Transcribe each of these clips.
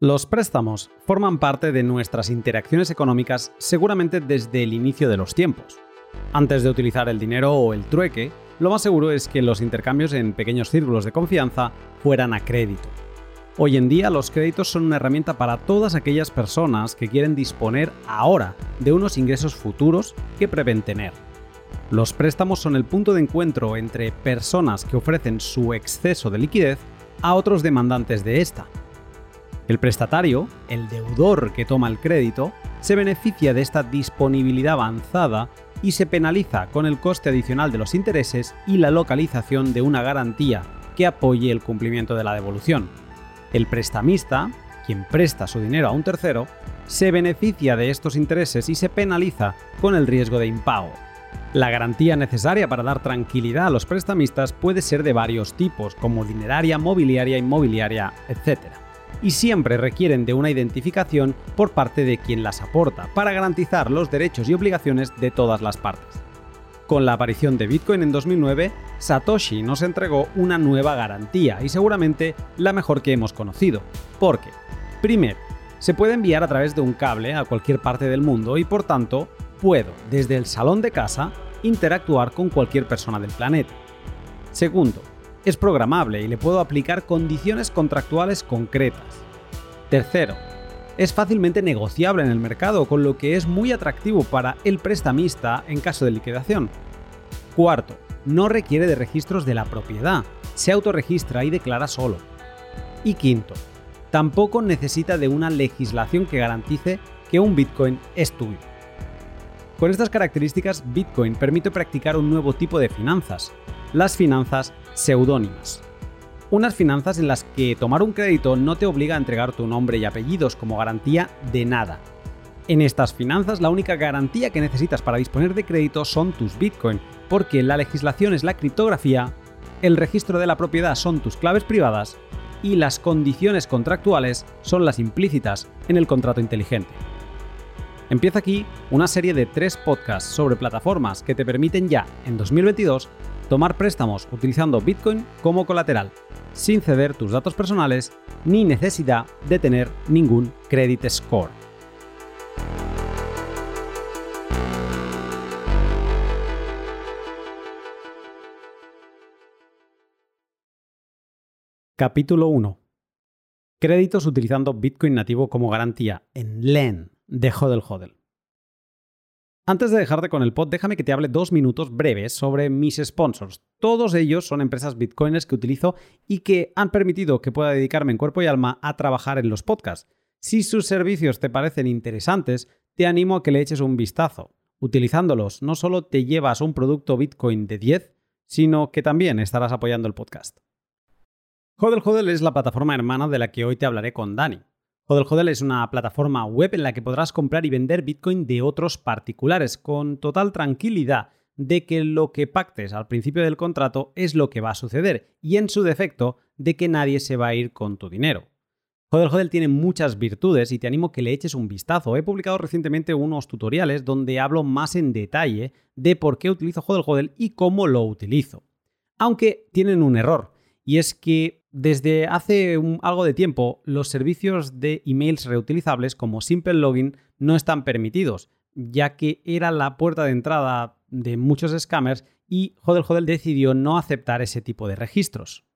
Los préstamos forman parte de nuestras interacciones económicas seguramente desde el inicio de los tiempos. Antes de utilizar el dinero o el trueque, lo más seguro es que los intercambios en pequeños círculos de confianza fueran a crédito. Hoy en día los créditos son una herramienta para todas aquellas personas que quieren disponer ahora de unos ingresos futuros que prevén tener. Los préstamos son el punto de encuentro entre personas que ofrecen su exceso de liquidez a otros demandantes de esta el prestatario, el deudor que toma el crédito, se beneficia de esta disponibilidad avanzada y se penaliza con el coste adicional de los intereses y la localización de una garantía que apoye el cumplimiento de la devolución. El prestamista, quien presta su dinero a un tercero, se beneficia de estos intereses y se penaliza con el riesgo de impago. La garantía necesaria para dar tranquilidad a los prestamistas puede ser de varios tipos, como dineraria, mobiliaria, inmobiliaria, etc y siempre requieren de una identificación por parte de quien las aporta para garantizar los derechos y obligaciones de todas las partes. Con la aparición de Bitcoin en 2009, Satoshi nos entregó una nueva garantía y seguramente la mejor que hemos conocido. Porque, primero, se puede enviar a través de un cable a cualquier parte del mundo y por tanto puedo, desde el salón de casa, interactuar con cualquier persona del planeta. Segundo, es programable y le puedo aplicar condiciones contractuales concretas. Tercero, es fácilmente negociable en el mercado, con lo que es muy atractivo para el prestamista en caso de liquidación. Cuarto, no requiere de registros de la propiedad, se autorregistra y declara solo. Y quinto, tampoco necesita de una legislación que garantice que un Bitcoin es tuyo. Con estas características, Bitcoin permite practicar un nuevo tipo de finanzas, las finanzas seudónimas. Unas finanzas en las que tomar un crédito no te obliga a entregar tu nombre y apellidos como garantía de nada. En estas finanzas la única garantía que necesitas para disponer de crédito son tus Bitcoin, porque la legislación es la criptografía, el registro de la propiedad son tus claves privadas y las condiciones contractuales son las implícitas en el contrato inteligente. Empieza aquí una serie de tres podcasts sobre plataformas que te permiten ya, en 2022, tomar préstamos utilizando Bitcoin como colateral, sin ceder tus datos personales ni necesidad de tener ningún credit score. Capítulo 1. Créditos utilizando Bitcoin nativo como garantía en LEN de Hodel Hodel. Antes de dejarte con el pod, déjame que te hable dos minutos breves sobre mis sponsors. Todos ellos son empresas bitcoiners que utilizo y que han permitido que pueda dedicarme en cuerpo y alma a trabajar en los podcasts. Si sus servicios te parecen interesantes, te animo a que le eches un vistazo. Utilizándolos, no solo te llevas un producto Bitcoin de 10, sino que también estarás apoyando el podcast. Hodel Hodel es la plataforma hermana de la que hoy te hablaré con Dani. Hodel Hodel es una plataforma web en la que podrás comprar y vender Bitcoin de otros particulares con total tranquilidad de que lo que pactes al principio del contrato es lo que va a suceder y en su defecto de que nadie se va a ir con tu dinero. Hodel Hodel tiene muchas virtudes y te animo a que le eches un vistazo. He publicado recientemente unos tutoriales donde hablo más en detalle de por qué utilizo Hodel Hodel y cómo lo utilizo. Aunque tienen un error, y es que desde hace algo de tiempo, los servicios de emails reutilizables como Simple Login no están permitidos, ya que era la puerta de entrada de muchos scammers y Hodel Hodel decidió no aceptar ese tipo de registros.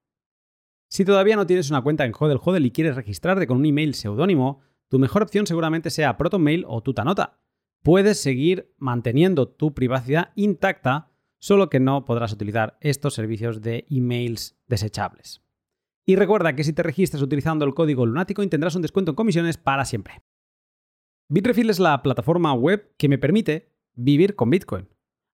Si todavía no tienes una cuenta en Hodel Hodel y quieres registrarte con un email seudónimo, tu mejor opción seguramente sea ProtonMail o Tutanota. Puedes seguir manteniendo tu privacidad intacta, solo que no podrás utilizar estos servicios de emails desechables. Y recuerda que si te registras utilizando el código Lunático tendrás un descuento en comisiones para siempre. Bitrefill es la plataforma web que me permite vivir con Bitcoin.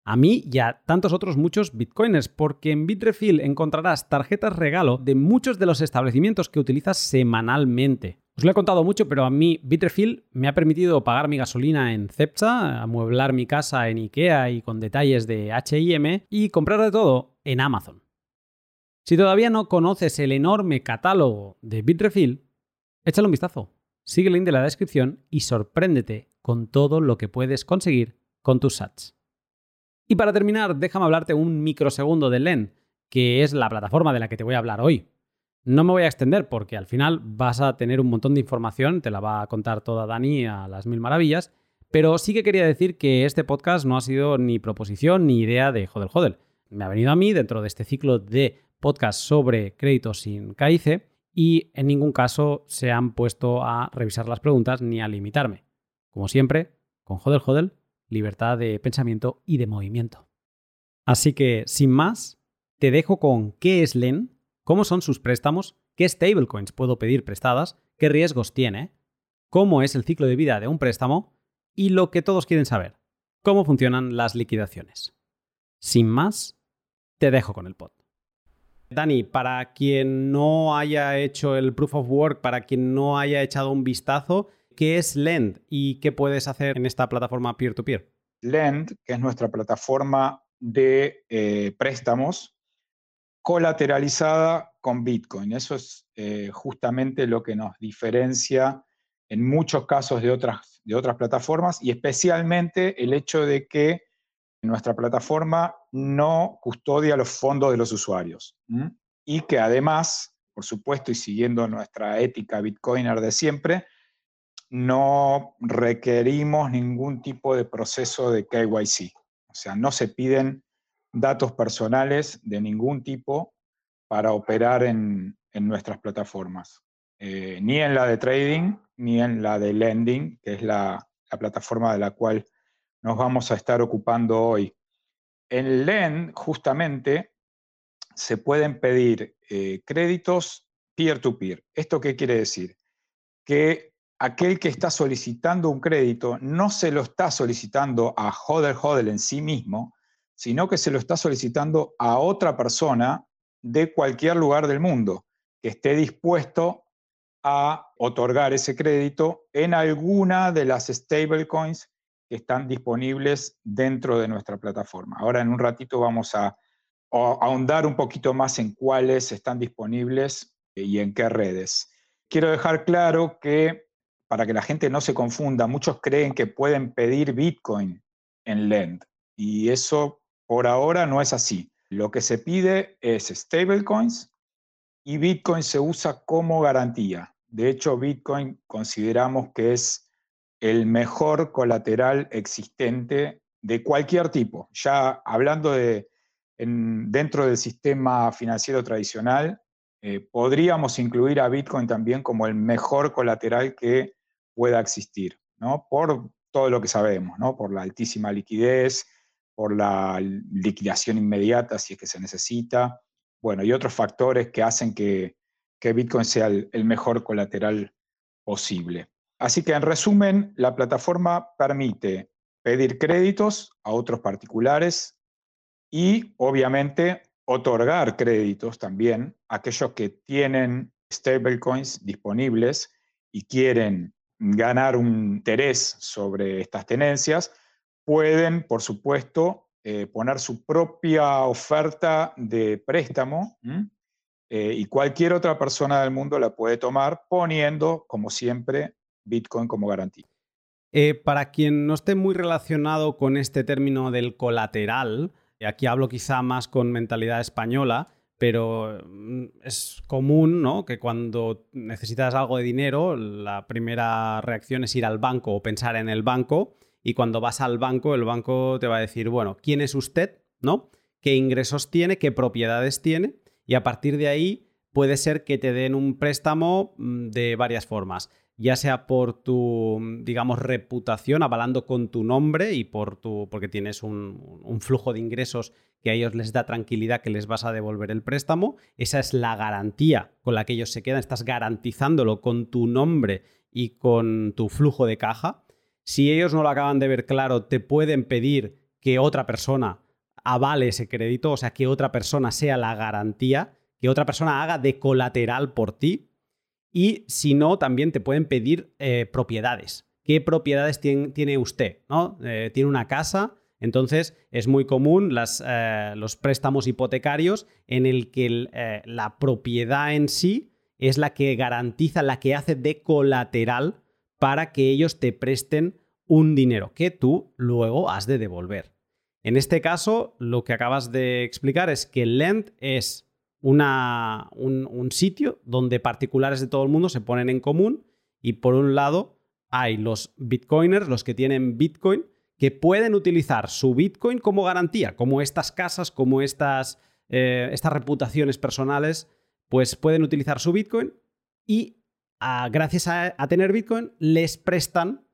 A mí y a tantos otros muchos bitcoiners, porque en Bitrefill encontrarás tarjetas regalo de muchos de los establecimientos que utilizas semanalmente. Os lo he contado mucho, pero a mí Bitrefill me ha permitido pagar mi gasolina en Cepsa, amueblar mi casa en Ikea y con detalles de HM y comprar de todo en Amazon. Si todavía no conoces el enorme catálogo de Bitrefill, échale un vistazo. Sigue el link de la descripción y sorpréndete con todo lo que puedes conseguir con tus sats. Y para terminar, déjame hablarte un microsegundo de LEN, que es la plataforma de la que te voy a hablar hoy. No me voy a extender porque al final vas a tener un montón de información, te la va a contar toda Dani a las mil maravillas, pero sí que quería decir que este podcast no ha sido ni proposición ni idea de Jodel Jodel. Me ha venido a mí dentro de este ciclo de podcast sobre créditos sin CAICE y en ningún caso se han puesto a revisar las preguntas ni a limitarme. Como siempre, con Jodel Jodel, libertad de pensamiento y de movimiento. Así que, sin más, te dejo con qué es LEN cómo son sus préstamos, qué stablecoins puedo pedir prestadas, qué riesgos tiene, cómo es el ciclo de vida de un préstamo y lo que todos quieren saber, cómo funcionan las liquidaciones. Sin más, te dejo con el pod. Dani, para quien no haya hecho el proof of work, para quien no haya echado un vistazo, ¿qué es Lend y qué puedes hacer en esta plataforma peer-to-peer? Lend, que es nuestra plataforma de eh, préstamos, colateralizada con Bitcoin. Eso es eh, justamente lo que nos diferencia en muchos casos de otras, de otras plataformas y especialmente el hecho de que nuestra plataforma no custodia los fondos de los usuarios y que además, por supuesto, y siguiendo nuestra ética bitcoiner de siempre, no requerimos ningún tipo de proceso de KYC. O sea, no se piden datos personales de ningún tipo para operar en, nuestras plataformas, eh, ni en la de trading, ni en la de lending, que es la, plataforma de la cual nos vamos a estar ocupando hoy. En Lend, justamente, se pueden pedir eh, créditos peer-to-peer. -peer. esto qué quiere decir? Que aquel que está solicitando un crédito no se lo está solicitando a Hodel Hodel en sí mismo, sino que se lo está solicitando a otra persona de cualquier lugar del mundo que esté dispuesto a otorgar ese crédito en alguna de las stablecoins que están disponibles dentro de nuestra plataforma. Ahora en un ratito vamos a, ahondar un poquito más en cuáles están disponibles y en qué redes. Quiero dejar claro que para que la gente no se confunda, muchos creen que pueden pedir Bitcoin en Lend y eso por ahora no es así. Lo que se pide es stablecoins y Bitcoin se usa como garantía. De hecho, Bitcoin consideramos que es el mejor colateral existente de cualquier tipo. Ya hablando de dentro del sistema financiero tradicional, eh, podríamos incluir a Bitcoin también como el mejor colateral que pueda existir, ¿no? Por todo lo que sabemos, ¿no? Por la altísima liquidez, por la liquidación inmediata si es que se necesita, bueno, y otros factores que hacen que, Bitcoin sea el, mejor colateral posible. Así que en resumen, la plataforma permite pedir créditos a otros particulares y obviamente otorgar créditos también a aquellos que tienen stablecoins disponibles y quieren ganar un interés sobre estas tenencias, pueden, por supuesto, eh, poner su propia oferta de préstamo eh, y cualquier otra persona del mundo la puede tomar poniendo, como siempre, Bitcoin como garantía. Eh, para quien no esté muy relacionado con este término del colateral, aquí hablo quizá más con mentalidad española, pero mm, es común ¿no? que cuando necesitas algo de dinero, la primera reacción es ir al banco o pensar en el banco y cuando vas al banco, el banco te va a decir, bueno, ¿quién es usted? ¿No? ¿Qué ingresos tiene? ¿Qué propiedades tiene? Y a partir de ahí puede ser que te den un préstamo mm, de varias formas, ya sea por tu, digamos, reputación, avalando con tu nombre y por tu, porque tienes un, un flujo de ingresos que a ellos les da tranquilidad que les vas a devolver el préstamo. Esa es la garantía con la que ellos se quedan. Estás garantizándolo con tu nombre y con tu flujo de caja. Si ellos no lo acaban de ver claro, te pueden pedir que otra persona avale ese crédito, o sea, que otra persona sea la garantía, que otra persona haga de colateral por ti. Y si no, también te pueden pedir eh, propiedades. ¿Qué propiedades tiene, usted? ¿no? Eh, tiene una casa, entonces es muy común eh, los préstamos hipotecarios en el que la propiedad en sí es la que garantiza, la que hace de colateral para que ellos te presten un dinero que tú luego has de devolver. En este caso, lo que acabas de explicar es que Lend es una, un, sitio donde particulares de todo el mundo se ponen en común y por un lado hay los bitcoiners, los que tienen bitcoin, que pueden utilizar su bitcoin como garantía, como estas casas, como estas, eh, estas reputaciones personales, pues pueden utilizar su bitcoin y gracias a, tener bitcoin les prestan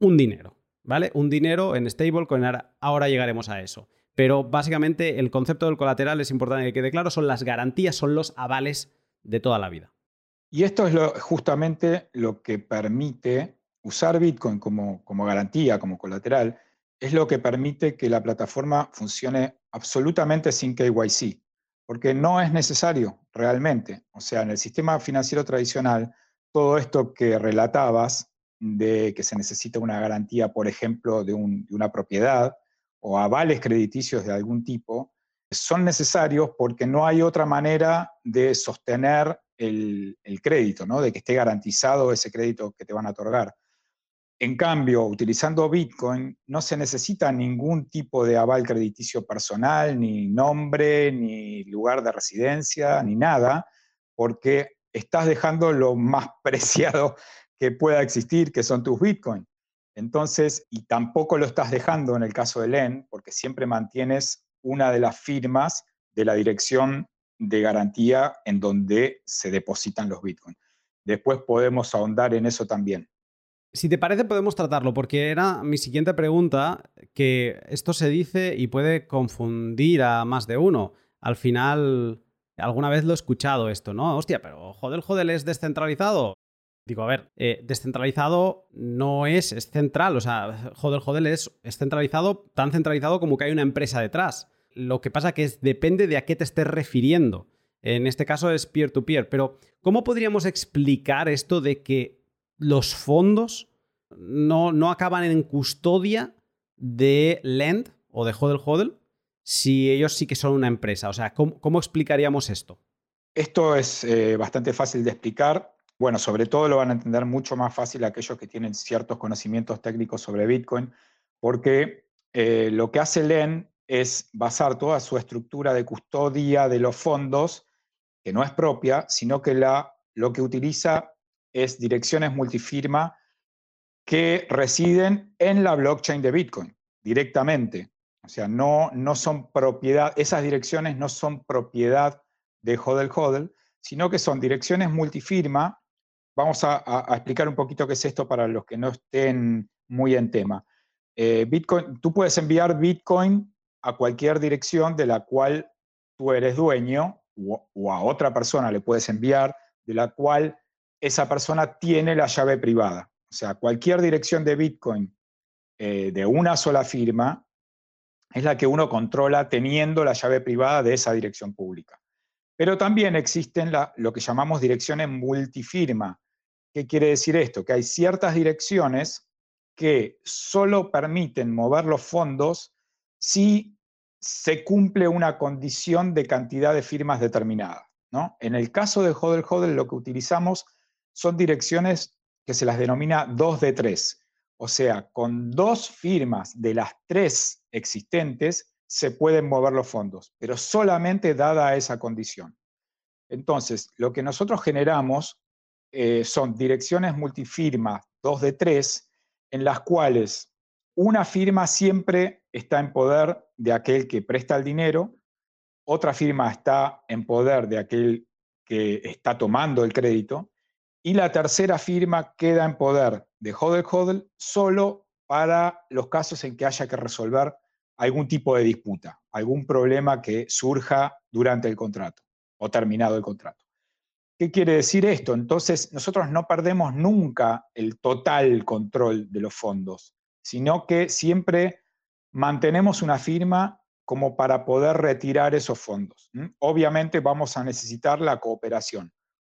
un dinero, ¿vale? Un dinero en stablecoin, ahora llegaremos a eso. Pero básicamente el concepto del colateral es importante que quede claro, son las garantías, son los avales de toda la vida. Y esto es justamente lo que permite usar Bitcoin como, como garantía, como colateral, es lo que permite que la plataforma funcione absolutamente sin KYC, porque no es necesario realmente. O sea, en el sistema financiero tradicional, todo esto que relatabas de que se necesita una garantía, por ejemplo, de, de una propiedad, o avales crediticios de algún tipo, son necesarios porque no hay otra manera de sostener el, crédito, ¿no? de que esté garantizado ese crédito que te van a otorgar. En cambio, utilizando Bitcoin no se necesita ningún tipo de aval crediticio personal, ni nombre, ni lugar de residencia, ni nada, porque estás dejando lo más preciado que pueda existir, que son tus Bitcoin. Entonces, y tampoco lo estás dejando en el caso de LEN, porque siempre mantienes una de las firmas de la dirección de garantía en donde se depositan los bitcoins. Después podemos ahondar en eso también. Si te parece, podemos tratarlo, porque era mi siguiente pregunta, que esto se dice y puede confundir a más de uno. Al final, alguna vez lo he escuchado esto, ¿no? Hostia, pero Hodel Hodel es descentralizado. Digo, a ver, eh, descentralizado no es, es central, o sea, Hodel Hodel es, centralizado, tan centralizado como que hay una empresa detrás. Lo que pasa que es, depende de a qué te estés refiriendo. En este caso es peer-to-peer, pero ¿cómo podríamos explicar esto de que los fondos no, no acaban en custodia de Lend o de Hodel Hodel si ellos sí que son una empresa? O sea, ¿cómo, explicaríamos esto? Esto es eh, bastante fácil de explicar bueno, sobre todo lo van a entender mucho más fácil aquellos que tienen ciertos conocimientos técnicos sobre Bitcoin, porque eh, lo que hace LEN es basar toda su estructura de custodia de los fondos, que no es propia, sino que la, lo que utiliza es direcciones multifirma que residen en la blockchain de Bitcoin directamente. O sea, no, no son propiedad, esas direcciones no son propiedad de Hodel Hodel, sino que son direcciones multifirma Vamos a, explicar un poquito qué es esto para los que no estén muy en tema. Eh, Bitcoin, tú puedes enviar Bitcoin a cualquier dirección de la cual tú eres dueño o, a otra persona le puedes enviar, de la cual esa persona tiene la llave privada. O sea, cualquier dirección de Bitcoin eh, de una sola firma es la que uno controla teniendo la llave privada de esa dirección pública. Pero también existen lo que llamamos direcciones multifirma, ¿Qué quiere decir esto? Que hay ciertas direcciones que solo permiten mover los fondos si se cumple una condición de cantidad de firmas determinada. ¿no? En el caso de Hodel Hodel lo que utilizamos son direcciones que se las denomina 2 de 3. O sea, con dos firmas de las tres existentes se pueden mover los fondos, pero solamente dada esa condición. Entonces, lo que nosotros generamos eh, son direcciones multifirma 2 de 3, en las cuales una firma siempre está en poder de aquel que presta el dinero, otra firma está en poder de aquel que está tomando el crédito, y la tercera firma queda en poder de Hodel Hodel solo para los casos en que haya que resolver algún tipo de disputa, algún problema que surja durante el contrato o terminado el contrato. ¿Qué quiere decir esto? Entonces, nosotros no perdemos nunca el total control de los fondos, sino que siempre mantenemos una firma como para poder retirar esos fondos. Obviamente vamos a necesitar la cooperación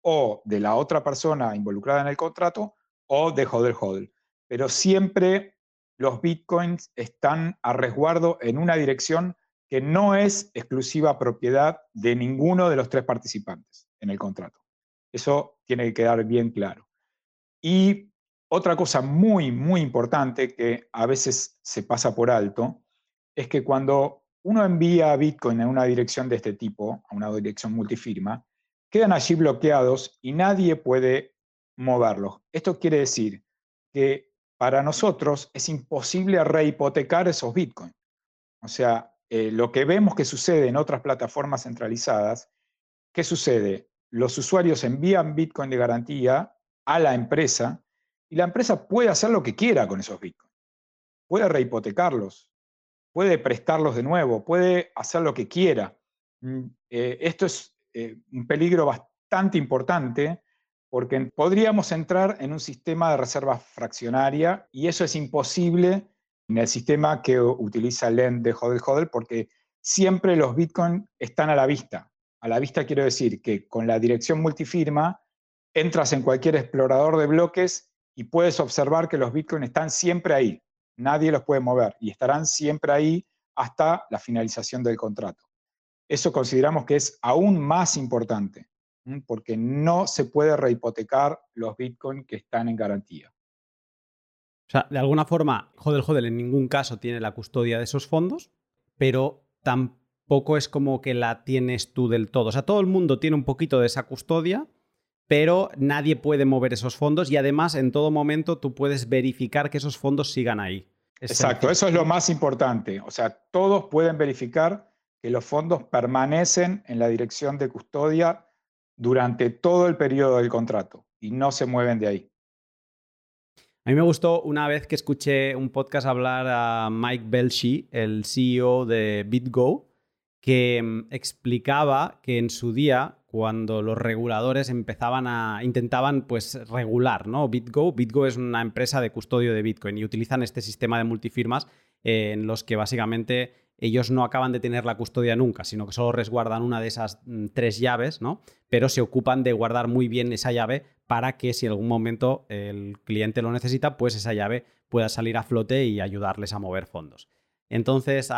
o de la otra persona involucrada en el contrato o de Hodel Hodel. Pero siempre los bitcoins están a resguardo en una dirección que no es exclusiva propiedad de ninguno de los tres participantes en el contrato. Eso tiene que quedar bien claro. Y otra cosa muy, muy importante que a veces se pasa por alto es que cuando uno envía Bitcoin en una dirección de este tipo, a una dirección multifirma, quedan allí bloqueados y nadie puede moverlos. Esto quiere decir que para nosotros es imposible rehipotecar esos Bitcoin. O sea, eh, lo que vemos que sucede en otras plataformas centralizadas, ¿qué sucede? Los usuarios envían Bitcoin de garantía a la empresa y la empresa puede hacer lo que quiera con esos Bitcoin. Puede rehipotecarlos, puede prestarlos de nuevo, puede hacer lo que quiera. Mm, eh, esto es eh, un peligro bastante importante porque podríamos entrar en un sistema de reserva fraccionaria y eso es imposible en el sistema que utiliza LEND de HODL HODL porque siempre los Bitcoin están a la vista. A la vista quiero decir que con la dirección multifirma entras en cualquier explorador de bloques y puedes observar que los Bitcoin están siempre ahí. Nadie los puede mover y estarán siempre ahí hasta la finalización del contrato. Eso consideramos que es aún más importante porque no se puede rehipotecar los Bitcoin que están en garantía. O sea, de alguna forma, Hodel Hodel en ningún caso tiene la custodia de esos fondos, pero tampoco es como que la tienes tú del todo. O sea, todo el mundo tiene un poquito de esa custodia, pero nadie puede mover esos fondos y además en todo momento tú puedes verificar que esos fondos sigan ahí. Exacto, eso es lo más importante. O sea, todos pueden verificar que los fondos permanecen en la dirección de custodia durante todo el periodo del contrato y no se mueven de ahí. A mí me gustó una vez que escuché un podcast hablar a Mike Belshi, el CEO de BitGo, que mm, explicaba que en su día, cuando los reguladores empezaban a intentaban pues regular, ¿no? BitGo, BitGo es una empresa de custodio de Bitcoin y utilizan este sistema de multifirmas en los que básicamente ellos no acaban de tener la custodia nunca, sino que solo resguardan una de esas mm, tres llaves, ¿no? Pero se ocupan de guardar muy bien esa llave para que si en algún momento el cliente lo necesita, pues esa llave pueda salir a flote y ayudarles a mover fondos. Entonces,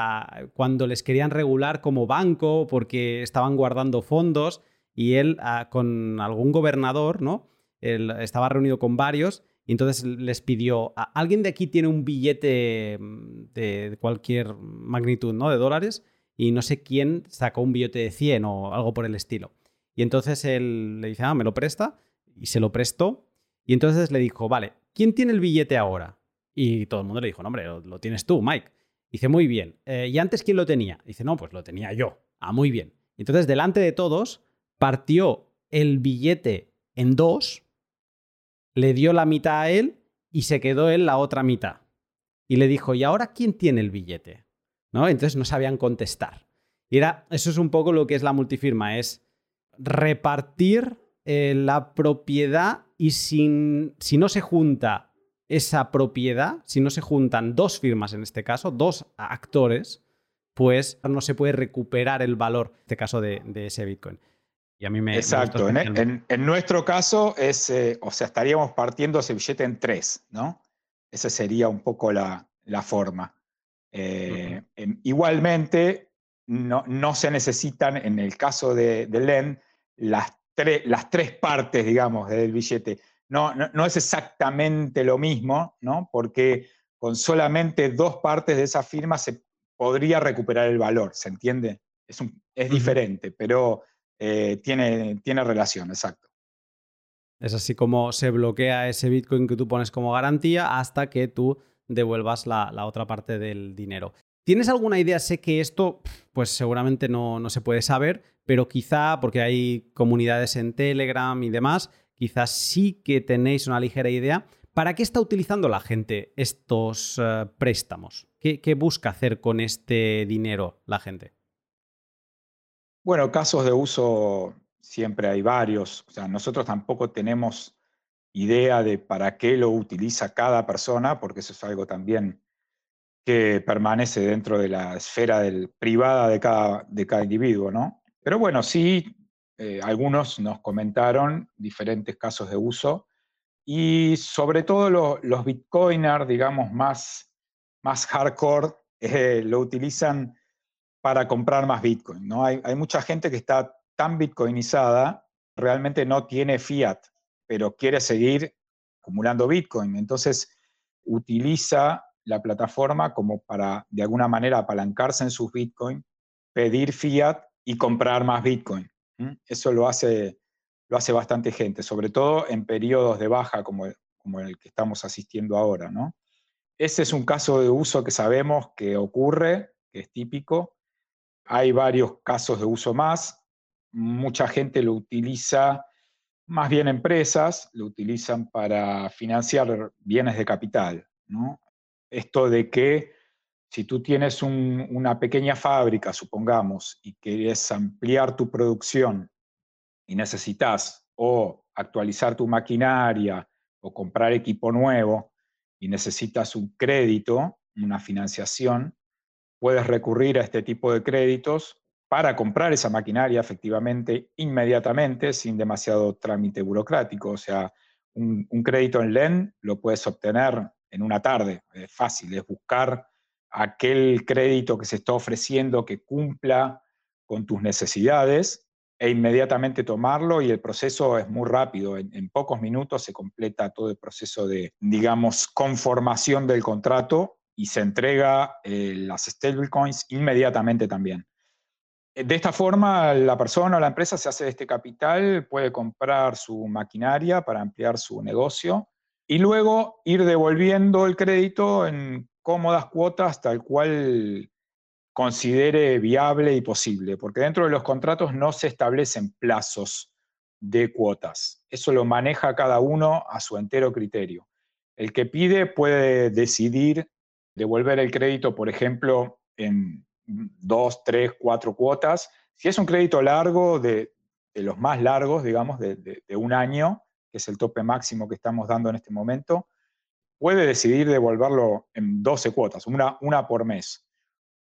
cuando les querían regular como banco porque estaban guardando fondos y él con algún gobernador, ¿no? Estaba reunido con varios y entonces les pidió, ¿alguien de aquí tiene un billete mm, de cualquier magnitud, ¿no? De dólares. Y no sé quién sacó un billete de 100 o algo por el estilo. Y entonces él le dice, ah, me lo presta. Y se lo prestó. Y entonces le dijo, vale, ¿quién tiene el billete ahora? Y todo el mundo le dijo, no, hombre, lo, tienes tú, Mike. dice, muy bien. Eh, ¿Y antes quién lo tenía? dice, no, pues lo tenía yo. Ah, muy bien. Entonces, delante de todos, partió el billete en dos le dio la mitad a él y se quedó él la otra mitad. Y le dijo, ¿y ahora quién tiene el billete? ¿No? Entonces no sabían contestar. Y era, eso es un poco lo que es la multifirma, es repartir eh, la propiedad y sin, si no se junta esa propiedad, si no se juntan dos firmas en este caso, dos actores, pues no se puede recuperar el valor, en este caso, de ese Bitcoin. Y a mí me. Exacto. en, nuestro caso, es, eh, o sea, estaríamos partiendo ese billete en tres, ¿no? Esa sería un poco la, forma. Eh, igualmente, no, no, se necesitan, en el caso de, de LEN, las, las tres partes, digamos, del billete. No, no, es exactamente lo mismo, ¿no? Porque con solamente dos partes de esa firma se podría recuperar el valor, ¿se entiende? Es, es diferente, pero eh, tiene, tiene relación, exacto. Es así como se bloquea ese Bitcoin que tú pones como garantía hasta que tú devuelvas la, otra parte del dinero. ¿Tienes alguna idea? Sé que esto, pues seguramente no, no, se puede saber, pero quizá, porque hay comunidades en Telegram y demás, quizás sí que tenéis una ligera idea. ¿Para qué está utilizando la gente estos eh, préstamos? ¿Qué busca hacer con este dinero la gente? Bueno, casos de uso siempre hay varios. O sea, nosotros tampoco tenemos idea de para qué lo utiliza cada persona, porque eso es algo también que permanece dentro de la esfera del, privada de cada, de cada individuo, ¿no? Pero bueno, sí, eh, algunos nos comentaron diferentes casos de uso y sobre todo los bitcoiners, digamos, más, más hardcore, eh, lo utilizan para comprar más Bitcoin. ¿no? Hay, mucha gente que está tan bitcoinizada, realmente no tiene fiat, pero quiere seguir acumulando Bitcoin. Entonces utiliza la plataforma como para, de alguna manera, apalancarse en sus Bitcoin, pedir fiat y comprar más Bitcoin. Eso lo hace, lo hace bastante gente, sobre todo en periodos de baja como, como el que estamos asistiendo ahora. ¿no? Ese es un caso de uso que sabemos que ocurre, que es típico. Hay varios casos de uso más. Mucha gente lo utiliza, más bien empresas, lo utilizan para financiar bienes de capital. Esto de que si tú tienes una pequeña fábrica, supongamos, y quieres ampliar tu producción y necesitas o actualizar tu maquinaria o comprar equipo nuevo y necesitas un crédito, una financiación, puedes recurrir a este tipo de créditos para comprar esa maquinaria efectivamente inmediatamente, sin demasiado trámite burocrático. O sea, un, crédito en LEN lo puedes obtener en una tarde, es fácil, es buscar aquel crédito que se está ofreciendo que cumpla con tus necesidades e inmediatamente tomarlo y el proceso es muy rápido. En, pocos minutos se completa todo el proceso de, digamos, conformación del contrato y se entrega eh, las stablecoins inmediatamente también. De esta forma, la persona o la empresa se hace de este capital, puede comprar su maquinaria para ampliar su negocio y luego ir devolviendo el crédito en cómodas cuotas tal cual considere viable y posible, porque dentro de los contratos no se establecen plazos de cuotas. Eso lo maneja cada uno a su entero criterio. El que pide puede decidir devolver el crédito, por ejemplo, en dos, tres, cuatro cuotas. Si es un crédito largo, de, los más largos, digamos, de, de, un año, que es el tope máximo que estamos dando en este momento, puede decidir devolverlo en 12 cuotas, una, una por mes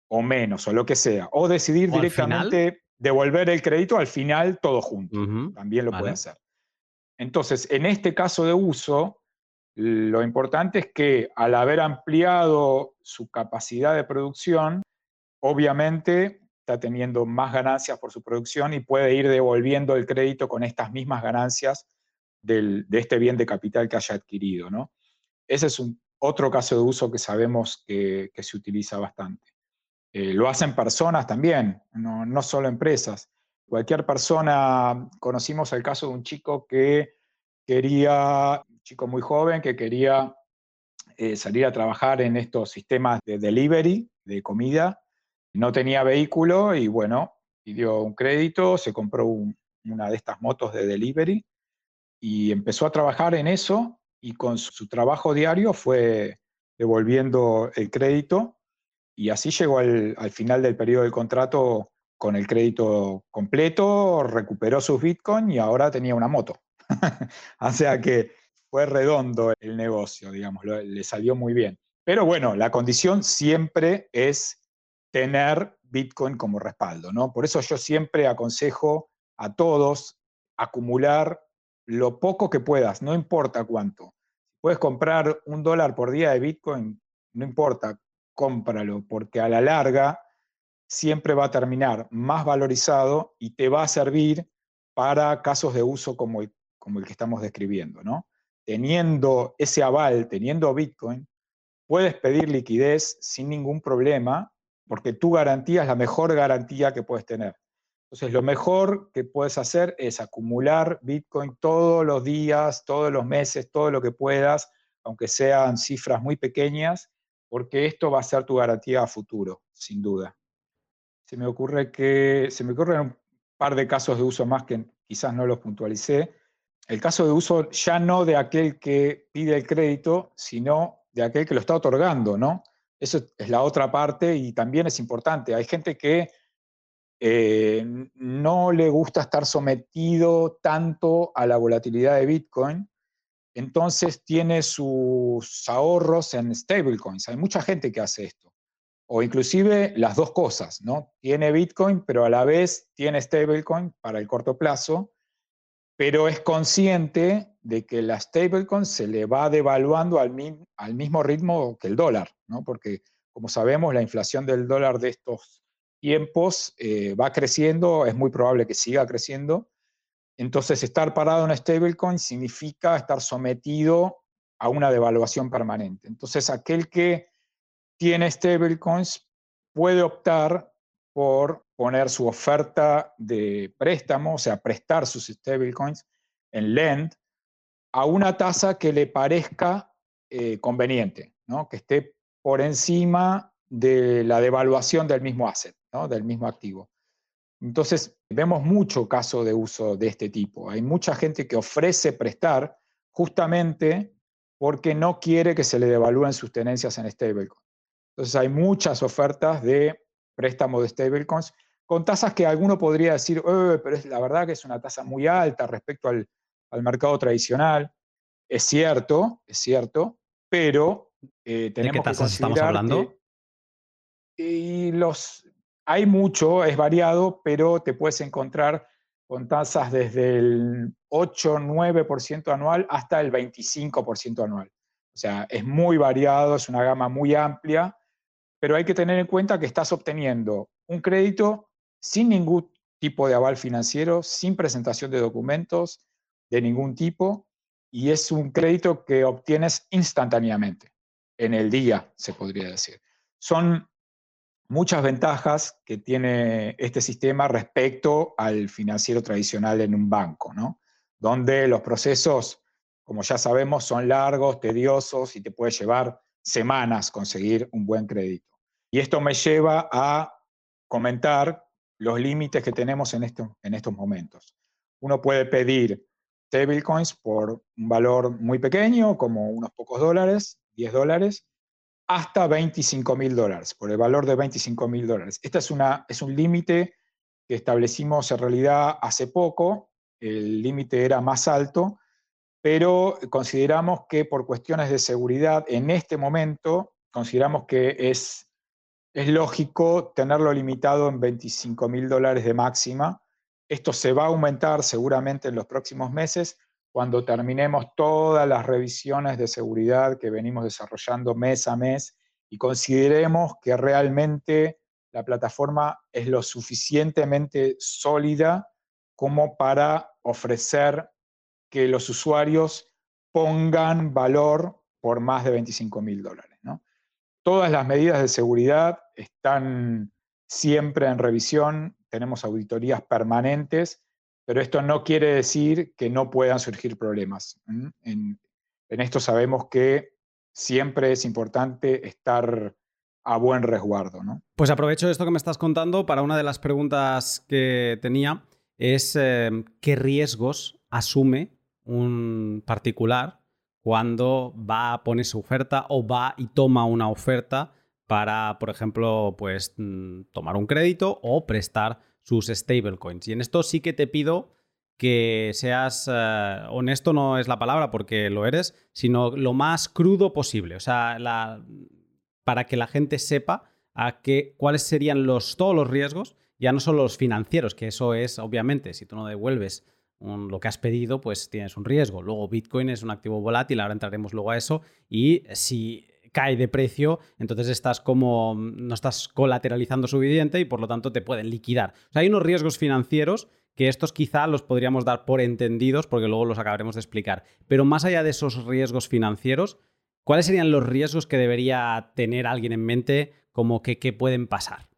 o menos, o lo que sea, o decidir directamente devolver el crédito al final todo junto. También lo puede hacer. Entonces, en este caso de uso, lo importante es que al haber ampliado su capacidad de producción, obviamente está teniendo más ganancias por su producción y puede ir devolviendo el crédito con estas mismas ganancias de este bien de capital que haya adquirido. ¿no? Ese es un, otro caso de uso que sabemos que se utiliza bastante. Eh, lo hacen personas también, no, solo empresas. Cualquier persona, conocimos el caso de un chico que quería, chico muy joven, que quería eh, salir a trabajar en estos sistemas de delivery de comida, no tenía vehículo y bueno, pidió un crédito, se compró una de estas motos de delivery y empezó a trabajar en eso y con su trabajo diario fue devolviendo el crédito y así llegó al, final del periodo del contrato con el crédito completo, recuperó sus Bitcoin y ahora tenía una moto. o sea que fue redondo el negocio, digamos, le salió muy bien. Pero bueno, la condición siempre es tener Bitcoin como respaldo, ¿no? Por eso yo siempre aconsejo a todos acumular lo poco que puedas, no importa cuánto. Puedes comprar un dólar por día de Bitcoin, no importa, cómpralo, porque a la larga siempre va a terminar más valorizado y te va a servir para casos de uso como el, como el que estamos describiendo. ¿no? Teniendo ese aval, teniendo Bitcoin, puedes pedir liquidez sin ningún problema, porque tu garantía es la mejor garantía que puedes tener. Entonces, lo mejor que puedes hacer es acumular Bitcoin todos los días, todos los meses, todo lo que puedas, aunque sean cifras muy pequeñas, porque esto va a ser tu garantía a futuro, sin duda. Se me ocurre que se me ocurren un par de casos de uso más que quizás no los puntualicé. El caso de uso ya no de aquel que pide el crédito, sino de aquel que lo está otorgando, ¿no? Eso es la otra parte y también es importante. Hay gente que eh, no le gusta estar sometido tanto a la volatilidad de Bitcoin entonces tiene sus ahorros en stablecoins. Hay mucha gente que hace esto. O inclusive las dos cosas, ¿no? Tiene Bitcoin, pero a la vez tiene stablecoin para el corto plazo, pero es consciente de que la stablecoin se le va devaluando al, mismo ritmo que el dólar, ¿no? Porque, como sabemos, la inflación del dólar de estos tiempos eh, va creciendo, es muy probable que siga creciendo, entonces, estar parado en stablecoin significa estar sometido a una devaluación permanente. Entonces, aquel que tiene stablecoins puede optar por poner su oferta de préstamo, o sea, prestar sus stablecoins en Lend a una tasa que le parezca eh, conveniente, ¿no? que esté por encima de la devaluación del mismo asset, ¿no? del mismo activo. Entonces, vemos mucho caso de uso de este tipo. Hay mucha gente que ofrece prestar justamente porque no quiere que se le devalúen sus tenencias en stablecoin. Entonces, hay muchas ofertas de préstamo de stablecoins con tasas que alguno podría decir, eh, pero es la verdad que es una tasa muy alta respecto al, mercado tradicional. Es cierto, es cierto, pero eh, tenemos ¿De qué tasas estamos hablando? y los, hay mucho, es variado, pero te puedes encontrar con tasas desde el 8-9% anual hasta el 25% anual. O sea, es muy variado, es una gama muy amplia pero hay que tener en cuenta que estás obteniendo un crédito sin ningún tipo de aval financiero, sin presentación de documentos de ningún tipo, y es un crédito que obtienes instantáneamente, en el día, se podría decir. Son muchas ventajas que tiene este sistema respecto al financiero tradicional en un banco, ¿no? Donde los procesos, como ya sabemos, son largos, tediosos y te puede llevar semanas conseguir un buen crédito. Y esto me lleva a comentar los límites que tenemos en, en estos momentos. Uno puede pedir stablecoins por un valor muy pequeño, como unos pocos dólares, 10 dólares, hasta 25 mil dólares, por el valor de 25 mil dólares. Este es, una, es un límite que establecimos en realidad hace poco, el límite era más alto, pero consideramos que por cuestiones de seguridad en este momento, consideramos que es es lógico tenerlo limitado en 25 mil dólares de máxima. Esto se va a aumentar seguramente en los próximos meses cuando terminemos todas las revisiones de seguridad que venimos desarrollando mes a mes y consideremos que realmente la plataforma es lo suficientemente sólida como para ofrecer que los usuarios pongan valor por más de 25 mil dólares. Todas las medidas de seguridad están siempre en revisión, tenemos auditorías permanentes, pero esto no quiere decir que no puedan surgir problemas. En, esto sabemos que siempre es importante estar a buen resguardo. Pues aprovecho esto que me estás contando para una de las preguntas que tenía, es eh, qué riesgos asume un particular cuando va a poner su oferta o va y toma una oferta para, por ejemplo, pues mm, tomar un crédito o prestar sus stablecoins. Y en esto sí que te pido que seas eh, honesto, no es la palabra porque lo eres, sino lo más crudo posible. O sea, para que la gente sepa a qué, cuáles serían los, todos los riesgos, ya no solo los financieros, que eso es, obviamente, si tú no devuelves lo que has pedido, pues tienes un riesgo. Luego Bitcoin es un activo volátil, ahora entraremos luego a eso, y si cae de precio, entonces estás como, no estás colateralizando suficiente y por lo tanto te pueden liquidar. Hay unos riesgos financieros que estos quizá los podríamos dar por entendidos porque luego los acabaremos de explicar. Pero más allá de esos riesgos financieros, ¿cuáles serían los riesgos que debería tener alguien en mente como que, pueden pasar?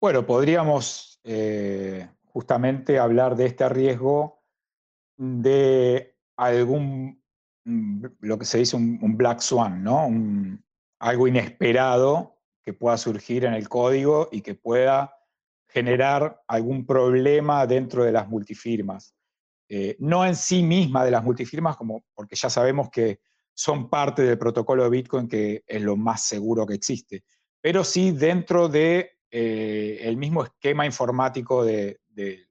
Bueno, podríamos eh, justamente hablar de este riesgo de algún, lo que se dice un, black swan, ¿no? algo inesperado que pueda surgir en el código y que pueda generar algún problema dentro de las multifirmas. Eh, no en sí misma de las multifirmas, como, porque ya sabemos que son parte del protocolo de Bitcoin, que es lo más seguro que existe, pero sí dentro de eh, mismo esquema informático de, de,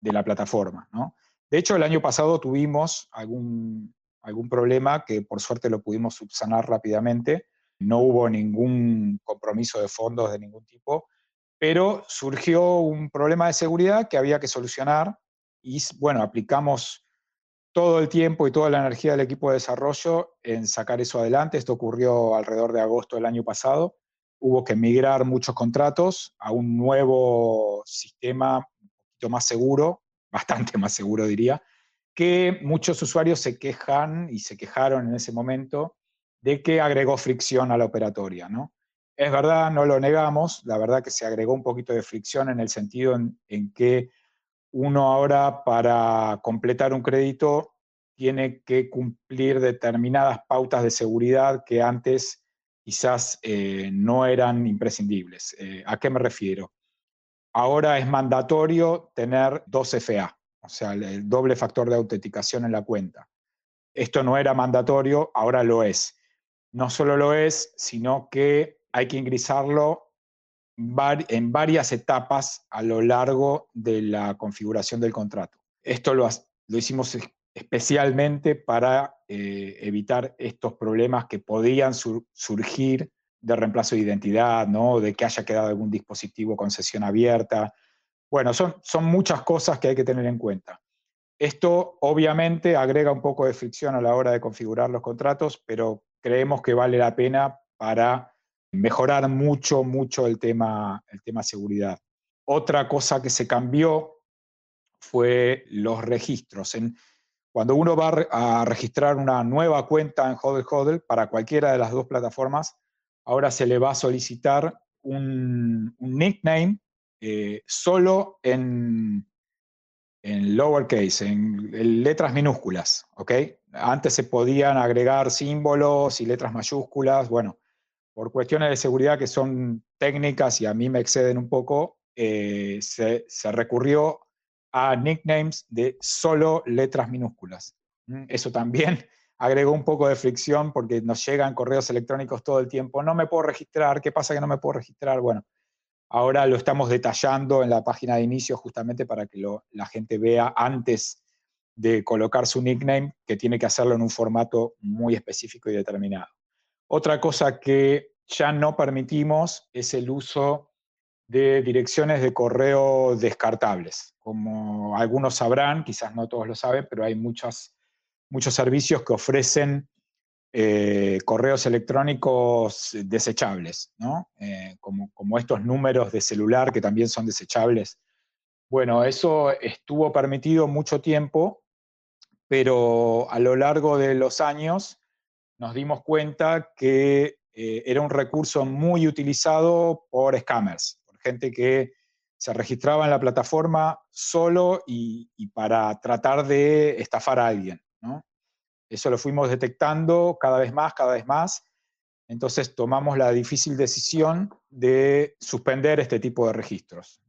la plataforma. ¿no? De hecho, el año pasado tuvimos algún, algún problema que por suerte lo pudimos subsanar rápidamente. No hubo ningún compromiso de fondos de ningún tipo, pero surgió un problema de seguridad que había que solucionar y bueno, aplicamos todo el tiempo y toda la energía del equipo de desarrollo en sacar eso adelante. Esto ocurrió alrededor de agosto del año pasado. Hubo que migrar muchos contratos a un nuevo sistema más seguro, bastante más seguro diría, que muchos usuarios se quejan y se quejaron en ese momento de que agregó fricción a la operatoria, ¿no? Es verdad, no lo negamos, la verdad que se agregó un poquito de fricción en el sentido en, que uno ahora para completar un crédito tiene que cumplir determinadas pautas de seguridad que antes quizás eh, no eran imprescindibles. Eh, ¿A qué me refiero? Ahora es mandatorio tener dos FA, o sea, el doble factor de autenticación en la cuenta. Esto no era mandatorio, ahora lo es. No solo lo es, sino que hay que ingresarlo en varias etapas a lo largo de la configuración del contrato. Esto lo, hicimos especialmente para eh, evitar estos problemas que podían surgir de reemplazo de identidad, ¿no? de que haya quedado algún dispositivo con sesión abierta. Bueno, son, muchas cosas que hay que tener en cuenta. Esto obviamente agrega un poco de fricción a la hora de configurar los contratos, pero creemos que vale la pena para mejorar mucho, mucho el tema, el tema seguridad. Otra cosa que se cambió fue los registros. Cuando uno va a registrar una nueva cuenta en Hodel Hodel para cualquiera de las dos plataformas, ahora se le va a solicitar un, nickname eh, solo en, en lowercase, en, letras minúsculas, ¿ok? Antes se podían agregar símbolos y letras mayúsculas, bueno, por cuestiones de seguridad que son técnicas y a mí me exceden un poco, eh, se, recurrió a nicknames de solo letras minúsculas. Mm, eso también agregó un poco de fricción porque nos llegan correos electrónicos todo el tiempo. No me puedo registrar, ¿qué pasa que no me puedo registrar? Bueno, ahora lo estamos detallando en la página de inicio justamente para que la gente vea antes de colocar su nickname que tiene que hacerlo en un formato muy específico y determinado. Otra cosa que ya no permitimos es el uso de direcciones de correo descartables. Como algunos sabrán, quizás no todos lo saben, pero hay muchos servicios que ofrecen eh, correos electrónicos desechables, eh, como, estos números de celular que también son desechables. Bueno, eso estuvo permitido mucho tiempo, pero a lo largo de los años nos dimos cuenta que eh, era un recurso muy utilizado por scammers, por gente que se registraba en la plataforma solo y, para tratar de estafar a alguien. Eso lo fuimos detectando cada vez más, cada vez más. Entonces tomamos la difícil decisión de suspender este tipo de registros.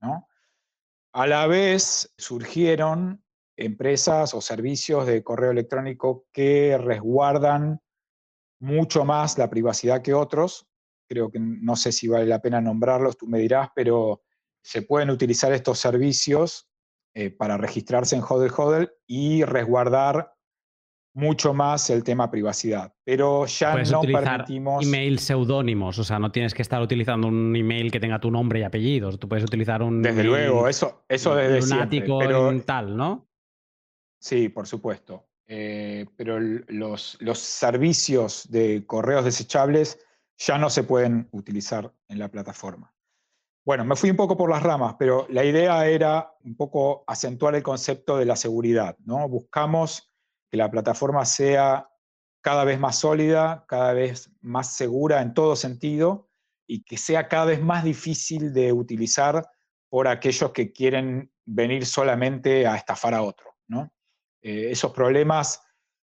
A la vez surgieron empresas o servicios de correo electrónico que resguardan mucho más la privacidad que otros. Creo que no sé si vale la pena nombrarlos, tú me dirás, pero se pueden utilizar estos servicios eh, para registrarse en Hodel Hodel y resguardar mucho más el tema privacidad. Pero ya no permitimos. Email seudónimos, o sea, no tienes que estar utilizando un email que tenga tu nombre y apellidos. Tú puedes utilizar un. Desde luego, eso, eso desde siempre. Pero... tal, ¿no? Sí, por supuesto. Eh, pero los, los servicios de correos desechables ya no se pueden utilizar en la plataforma. Bueno, me fui un poco por las ramas, pero la idea era un poco acentuar el concepto de la seguridad. ¿no? Buscamos que la plataforma sea cada vez más sólida, cada vez más segura en todo sentido y que sea cada vez más difícil de utilizar por aquellos que quieren venir solamente a estafar a otro. ¿no? Eh, esos problemas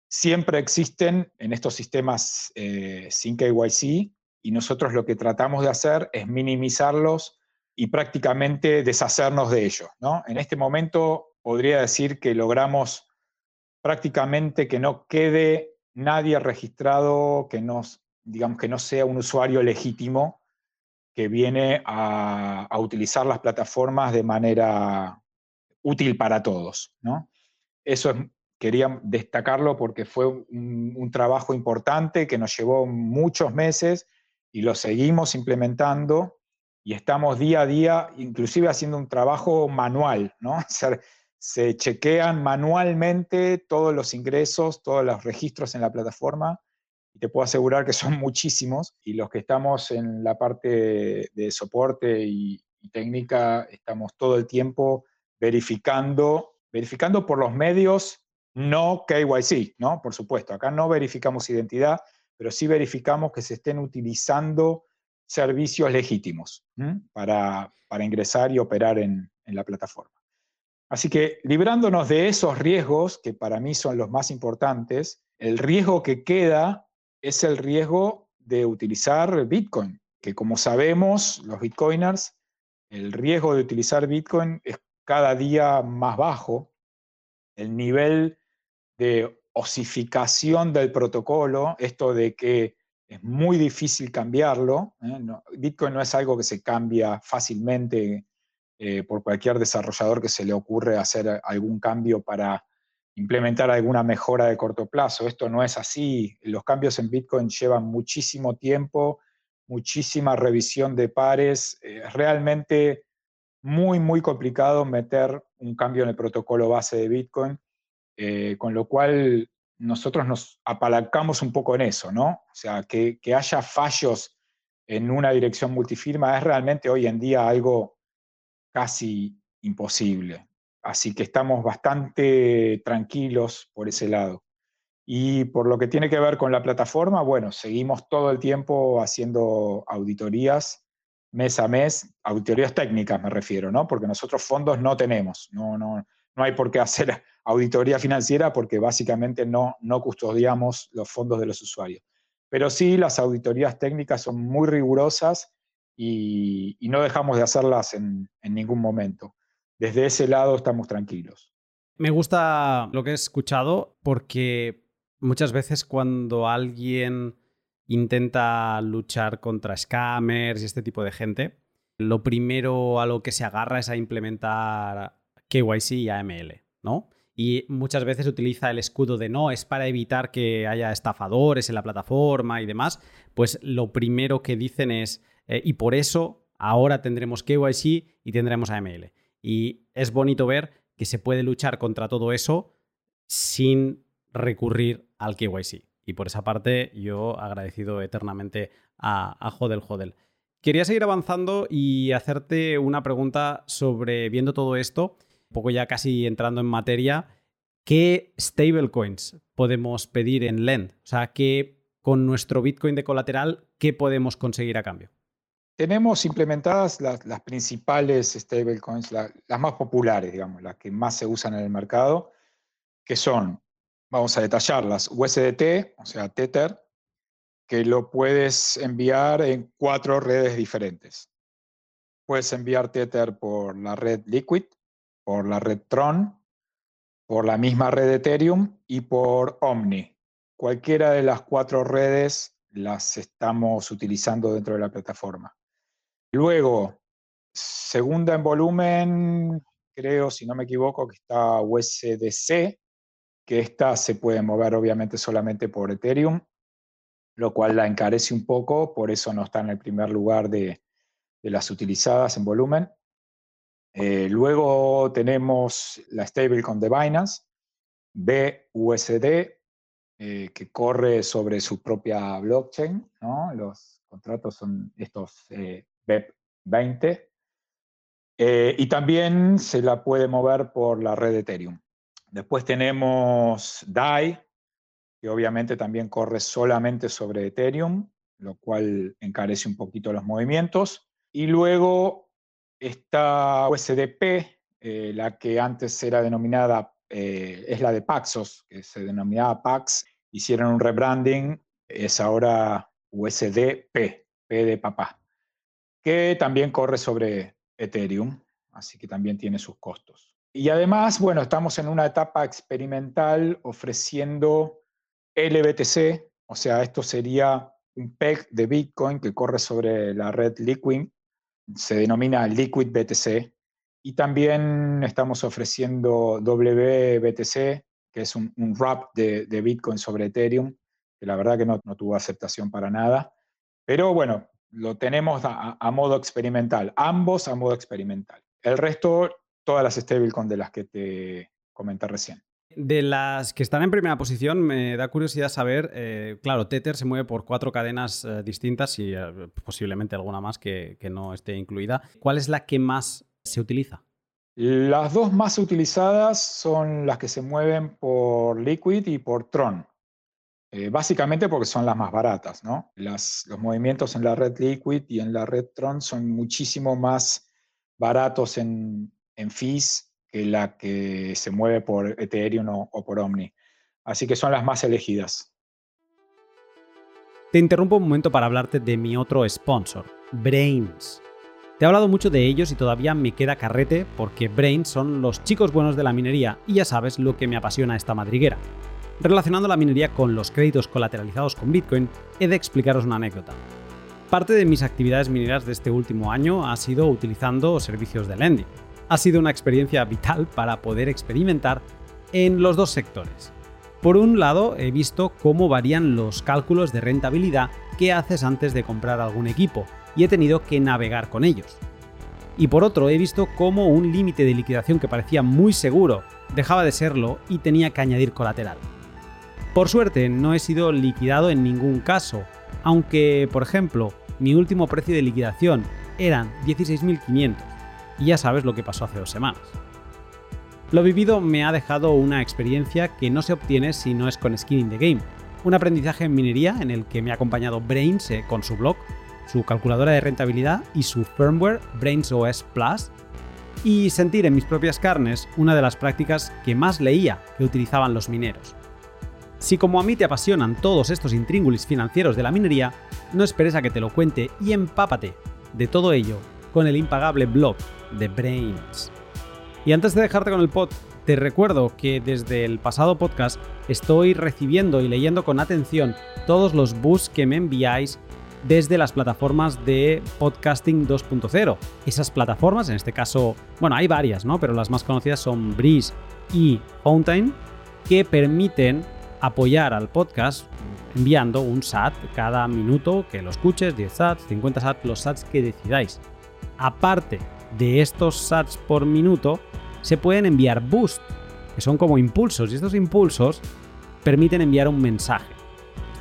siempre existen en estos sistemas eh, sin KYC y nosotros lo que tratamos de hacer es minimizarlos y prácticamente deshacernos de ellos. En este momento podría decir que logramos prácticamente que no quede nadie registrado que no, digamos, que no sea un usuario legítimo que viene a, utilizar las plataformas de manera útil para todos. ¿no? Eso quería destacarlo porque fue un, trabajo importante que nos llevó muchos meses y lo seguimos implementando y estamos día a día, inclusive haciendo un trabajo manual, ¿no? se chequean manualmente todos los ingresos, todos los registros en la plataforma y te puedo asegurar que son muchísimos y los que estamos en la parte de, soporte y técnica estamos todo el tiempo verificando verificando por los medios no KYC, ¿no? Por supuesto, acá no verificamos identidad, pero sí verificamos que se estén utilizando servicios legítimos para, ingresar y operar en, en la plataforma. Así que librándonos de esos riesgos, que para mí son los más importantes, el riesgo que queda es el riesgo de utilizar Bitcoin, que como sabemos, los Bitcoiners, el riesgo de utilizar Bitcoin es cada día más bajo. El nivel de osificación del protocolo, esto de que es muy difícil cambiarlo, ¿eh? Bitcoin no es algo que se cambia fácilmente eh, por cualquier desarrollador que se le ocurre hacer algún cambio para implementar alguna mejora de corto plazo. Esto no es así. Los cambios en Bitcoin llevan muchísimo tiempo, muchísima revisión de pares. Es realmente muy, muy complicado meter un cambio en el protocolo base de Bitcoin, eh, con lo cual nosotros nos apalancamos un poco en eso, ¿no? O sea, que, que haya fallos en una dirección multifirma es realmente hoy en día algo casi imposible. Así que estamos bastante tranquilos por ese lado. Y por lo que tiene que ver con la plataforma, bueno, seguimos todo el tiempo haciendo auditorías mes a mes, auditorías técnicas me refiero, ¿no? Porque nosotros fondos no tenemos, no, no, no hay por qué hacer auditoría financiera porque básicamente no, no custodiamos los fondos de los usuarios. Pero sí, las auditorías técnicas son muy rigurosas y, no dejamos de hacerlas en, ningún momento. Desde ese lado estamos tranquilos. Me gusta lo que he escuchado porque muchas veces cuando alguien intenta luchar contra scammers y este tipo de gente, lo primero a lo que se agarra es a implementar KYC y AML, ¿no? Y muchas veces utiliza el escudo de no, es para evitar que haya estafadores en la plataforma y demás. Pues lo primero que dicen es, eh, y por eso ahora tendremos KYC y tendremos AML. Y es bonito ver que se puede luchar contra todo eso sin recurrir al KYC. Y por esa parte yo agradecido eternamente a, a Hodel Hodel. Quería seguir avanzando y hacerte una pregunta sobre, viendo todo esto, un poco ya casi entrando en materia, ¿qué stablecoins podemos pedir en Lend? O sea, ¿qué, con nuestro Bitcoin de colateral, ¿qué podemos conseguir a cambio? Tenemos implementadas las, principales stablecoins, las más populares, digamos, las que más se usan en el mercado, que son, vamos a detallarlas, USDT, o sea, Tether, que lo puedes enviar en cuatro redes diferentes. Puedes enviar Tether por la red Liquid, por la red Tron, por la misma red Ethereum y por Omni. Cualquiera de las cuatro redes las estamos utilizando dentro de la plataforma. Luego, segunda en volumen, creo, si no me equivoco, que está USDC, que esta se puede mover obviamente solamente por Ethereum, lo cual la encarece un poco, por eso no está en el primer lugar de, las utilizadas en volumen. Eh, luego tenemos la stablecoin de Binance, BUSD, eh, que corre sobre su propia blockchain. Los contratos son estos eh, BEP 20. Eh, y también se la puede mover por la red Ethereum. Después tenemos DAI, que obviamente también corre solamente sobre Ethereum, lo cual encarece un poquito los movimientos. Y luego está USDP, eh, la que antes era denominada, eh, es la de Paxos, que se denominaba Pax. Hicieron un rebranding, es ahora USDP, P de papá que también corre sobre Ethereum, así que también tiene sus costos. Y además, bueno, estamos en una etapa experimental ofreciendo LBTC, o sea, esto sería un PEG de Bitcoin que corre sobre la red Liquid, se denomina Liquid BTC, y también estamos ofreciendo WBTC, que es un, wrap de, Bitcoin sobre Ethereum, que la verdad que no tuvo aceptación para nada. Pero bueno, lo tenemos a, modo experimental, ambos a modo experimental. El resto, todas las stablecoins de las que te comenté recién. De las que están en primera posición, me da curiosidad saber, eh, claro, Tether se mueve por cuatro cadenas eh, distintas y eh, posiblemente alguna más que, que, no esté incluida. ¿Cuál es la que más se utiliza? Las dos más utilizadas son las que se mueven por Liquid y por Tron. Eh, básicamente porque son las más baratas, ¿no? los movimientos en la red Liquid y en la red Tron son muchísimo más baratos en, fees que la que se mueve por Ethereum o por Omni. Así que son las más elegidas. Te interrumpo un momento para hablarte de mi otro sponsor, Brains. Te he hablado mucho de ellos y todavía me queda carrete porque Brains son los chicos buenos de la minería y ya sabes lo que me apasiona esta madriguera. Relacionando la minería con los créditos colateralizados con Bitcoin, he de explicaros una anécdota. Parte de mis actividades mineras de este último año ha sido utilizando servicios de lending. Ha sido una experiencia vital para poder experimentar en los dos sectores. Por un lado, he visto cómo varían los cálculos de rentabilidad que haces antes de comprar algún equipo, y he tenido que navegar con ellos. Y por otro, he visto cómo un límite de liquidación que parecía muy seguro dejaba de serlo y tenía que añadir colateral. Por suerte, no he sido liquidado en ningún caso, aunque, por ejemplo, mi último precio de liquidación eran 16.500, y ya sabes lo que pasó hace dos semanas. Lo vivido me ha dejado una experiencia que no se obtiene si no es con Skin in the Game, un aprendizaje en minería en el que me ha acompañado Brains eh, con su blog su calculadora de rentabilidad y su firmware Brains OS Plus, y sentir en mis propias carnes una de las prácticas que más leía que utilizaban los mineros. Si como a mí te apasionan todos estos intríngulis financieros de la minería, no esperes a que te lo cuente y empápate de todo ello con el impagable blog de Brains. Y antes de dejarte con el pod, te recuerdo que desde el pasado podcast estoy recibiendo y leyendo con atención todos los bus que me enviáis desde las plataformas de podcasting 2.0. Esas plataformas, en este caso, bueno, hay varias, ¿no? Pero las más conocidas son Breeze y Fountain, que permiten apoyar al podcast enviando un SAT cada minuto que lo escuches, 10 SATs, 50 SATs, los SATs que decidáis. Aparte de estos SATs por minuto, se pueden enviar boost, que son como impulsos, y estos impulsos permiten enviar un mensaje.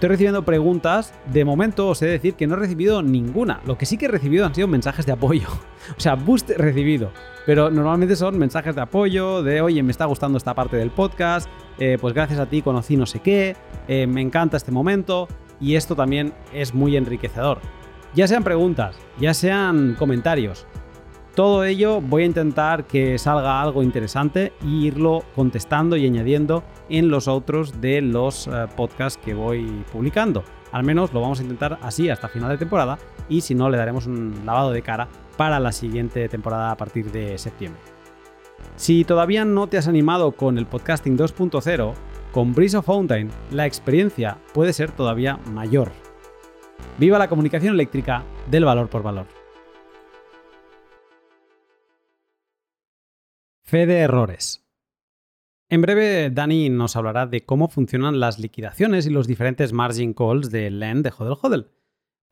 Estoy recibiendo preguntas. De momento os he de decir que no he recibido ninguna. Lo que sí que he recibido han sido mensajes de apoyo. O sea, boost recibido. Pero normalmente son mensajes de apoyo, de oye, me está gustando esta parte del podcast, eh, pues gracias a ti conocí no sé qué, eh, me encanta este momento y esto también es muy enriquecedor. Ya sean preguntas, ya sean comentarios, todo ello voy a intentar que salga algo interesante e irlo contestando y añadiendo en los otros de los eh, podcasts que voy publicando. Al menos lo vamos a intentar así hasta final de temporada y si no le daremos un lavado de cara para la siguiente temporada a partir de septiembre. Si todavía no te has animado con el podcasting 2.0, con Breeze of Fountain la experiencia puede ser todavía mayor. Viva la comunicación eléctrica del valor por valor. Fe de errores. En breve, Dani nos hablará de cómo funcionan las liquidaciones y los diferentes margin calls de LEND de Hodel Hodel.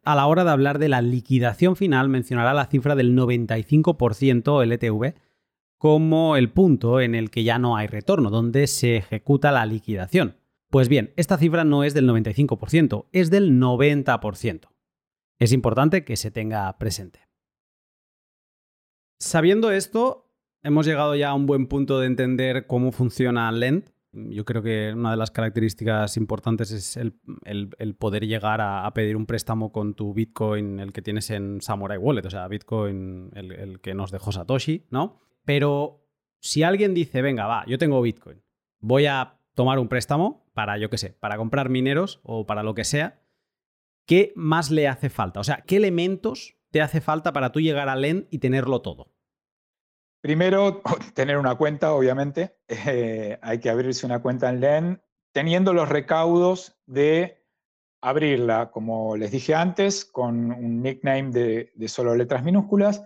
A la hora de hablar de la liquidación final, mencionará la cifra del 95% LTV como el punto en el que ya no hay retorno, donde se ejecuta la liquidación. Pues bien, esta cifra no es del 95%, es del 90%. Es importante que se tenga presente. Sabiendo esto, hemos llegado ya a un buen punto de entender cómo funciona Lend. Yo creo que una de las características importantes es el, poder llegar a, pedir un préstamo con tu Bitcoin, el que tienes en Samurai Wallet, o sea, Bitcoin, el, que nos dejó Satoshi, ¿no? Pero si alguien dice, venga, va, yo tengo Bitcoin, voy a tomar un préstamo para, yo qué sé, para comprar mineros o para lo que sea, ¿qué más le hace falta? O sea, ¿qué elementos te hace falta para tú llegar a Lend y tenerlo todo? Primero, tener una cuenta, obviamente. Eh, hay que abrirse una cuenta en LEN, teniendo los recaudos de abrirla, como les dije antes, con un nickname de, solo letras minúsculas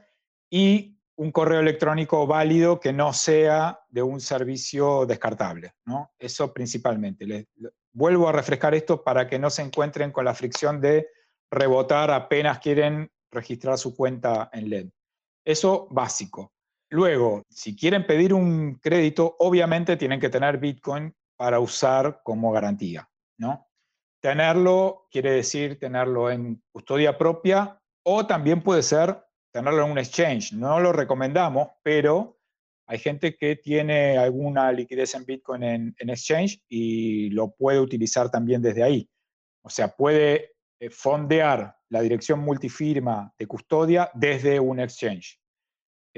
y un correo electrónico válido que no sea de un servicio descartable. ¿no? Eso principalmente. Les, vuelvo a refrescar esto para que no se encuentren con la fricción de rebotar apenas quieren registrar su cuenta en LED. Eso básico. Luego, si quieren pedir un crédito, obviamente tienen que tener Bitcoin para usar como garantía, ¿no? Tenerlo quiere decir tenerlo en custodia propia o también puede ser tenerlo en un exchange. No lo recomendamos, pero Hay gente que tiene alguna liquidez en Bitcoin en, Exchange y lo puede utilizar también desde ahí. O sea, puede eh, fondear la dirección multifirma de custodia desde un exchange.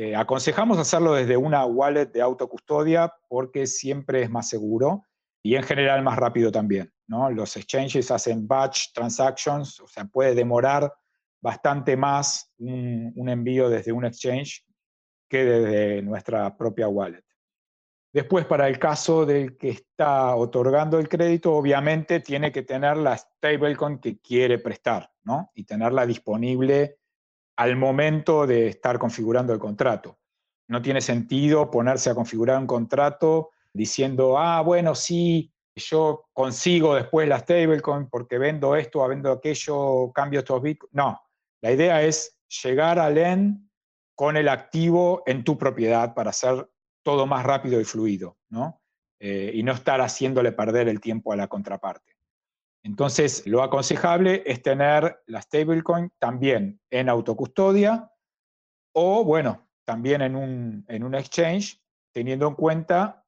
Eh, aconsejamos hacerlo desde una wallet de autocustodia porque siempre es más seguro y en general más rápido también. ¿no? Los exchanges hacen batch transactions, o sea, puede demorar bastante más un envío desde un exchange que desde nuestra propia wallet. Después, para el caso del que está otorgando el crédito, obviamente tiene que tener la stablecoin que quiere prestar, ¿no? Y tenerla disponible al momento de estar configurando el contrato. No tiene sentido ponerse a configurar un contrato diciendo, ah, bueno, sí, yo consigo después la stablecoin porque vendo esto, vendo aquello, cambio estos bitcoins. No, la idea es llegar al end con el activo en tu propiedad para hacer todo más rápido y fluido, ¿no? Eh, y no estar haciéndole perder el tiempo a la contraparte. Entonces, lo aconsejable es tener la stablecoin también en autocustodia o, bueno, también en un, en exchange, teniendo en cuenta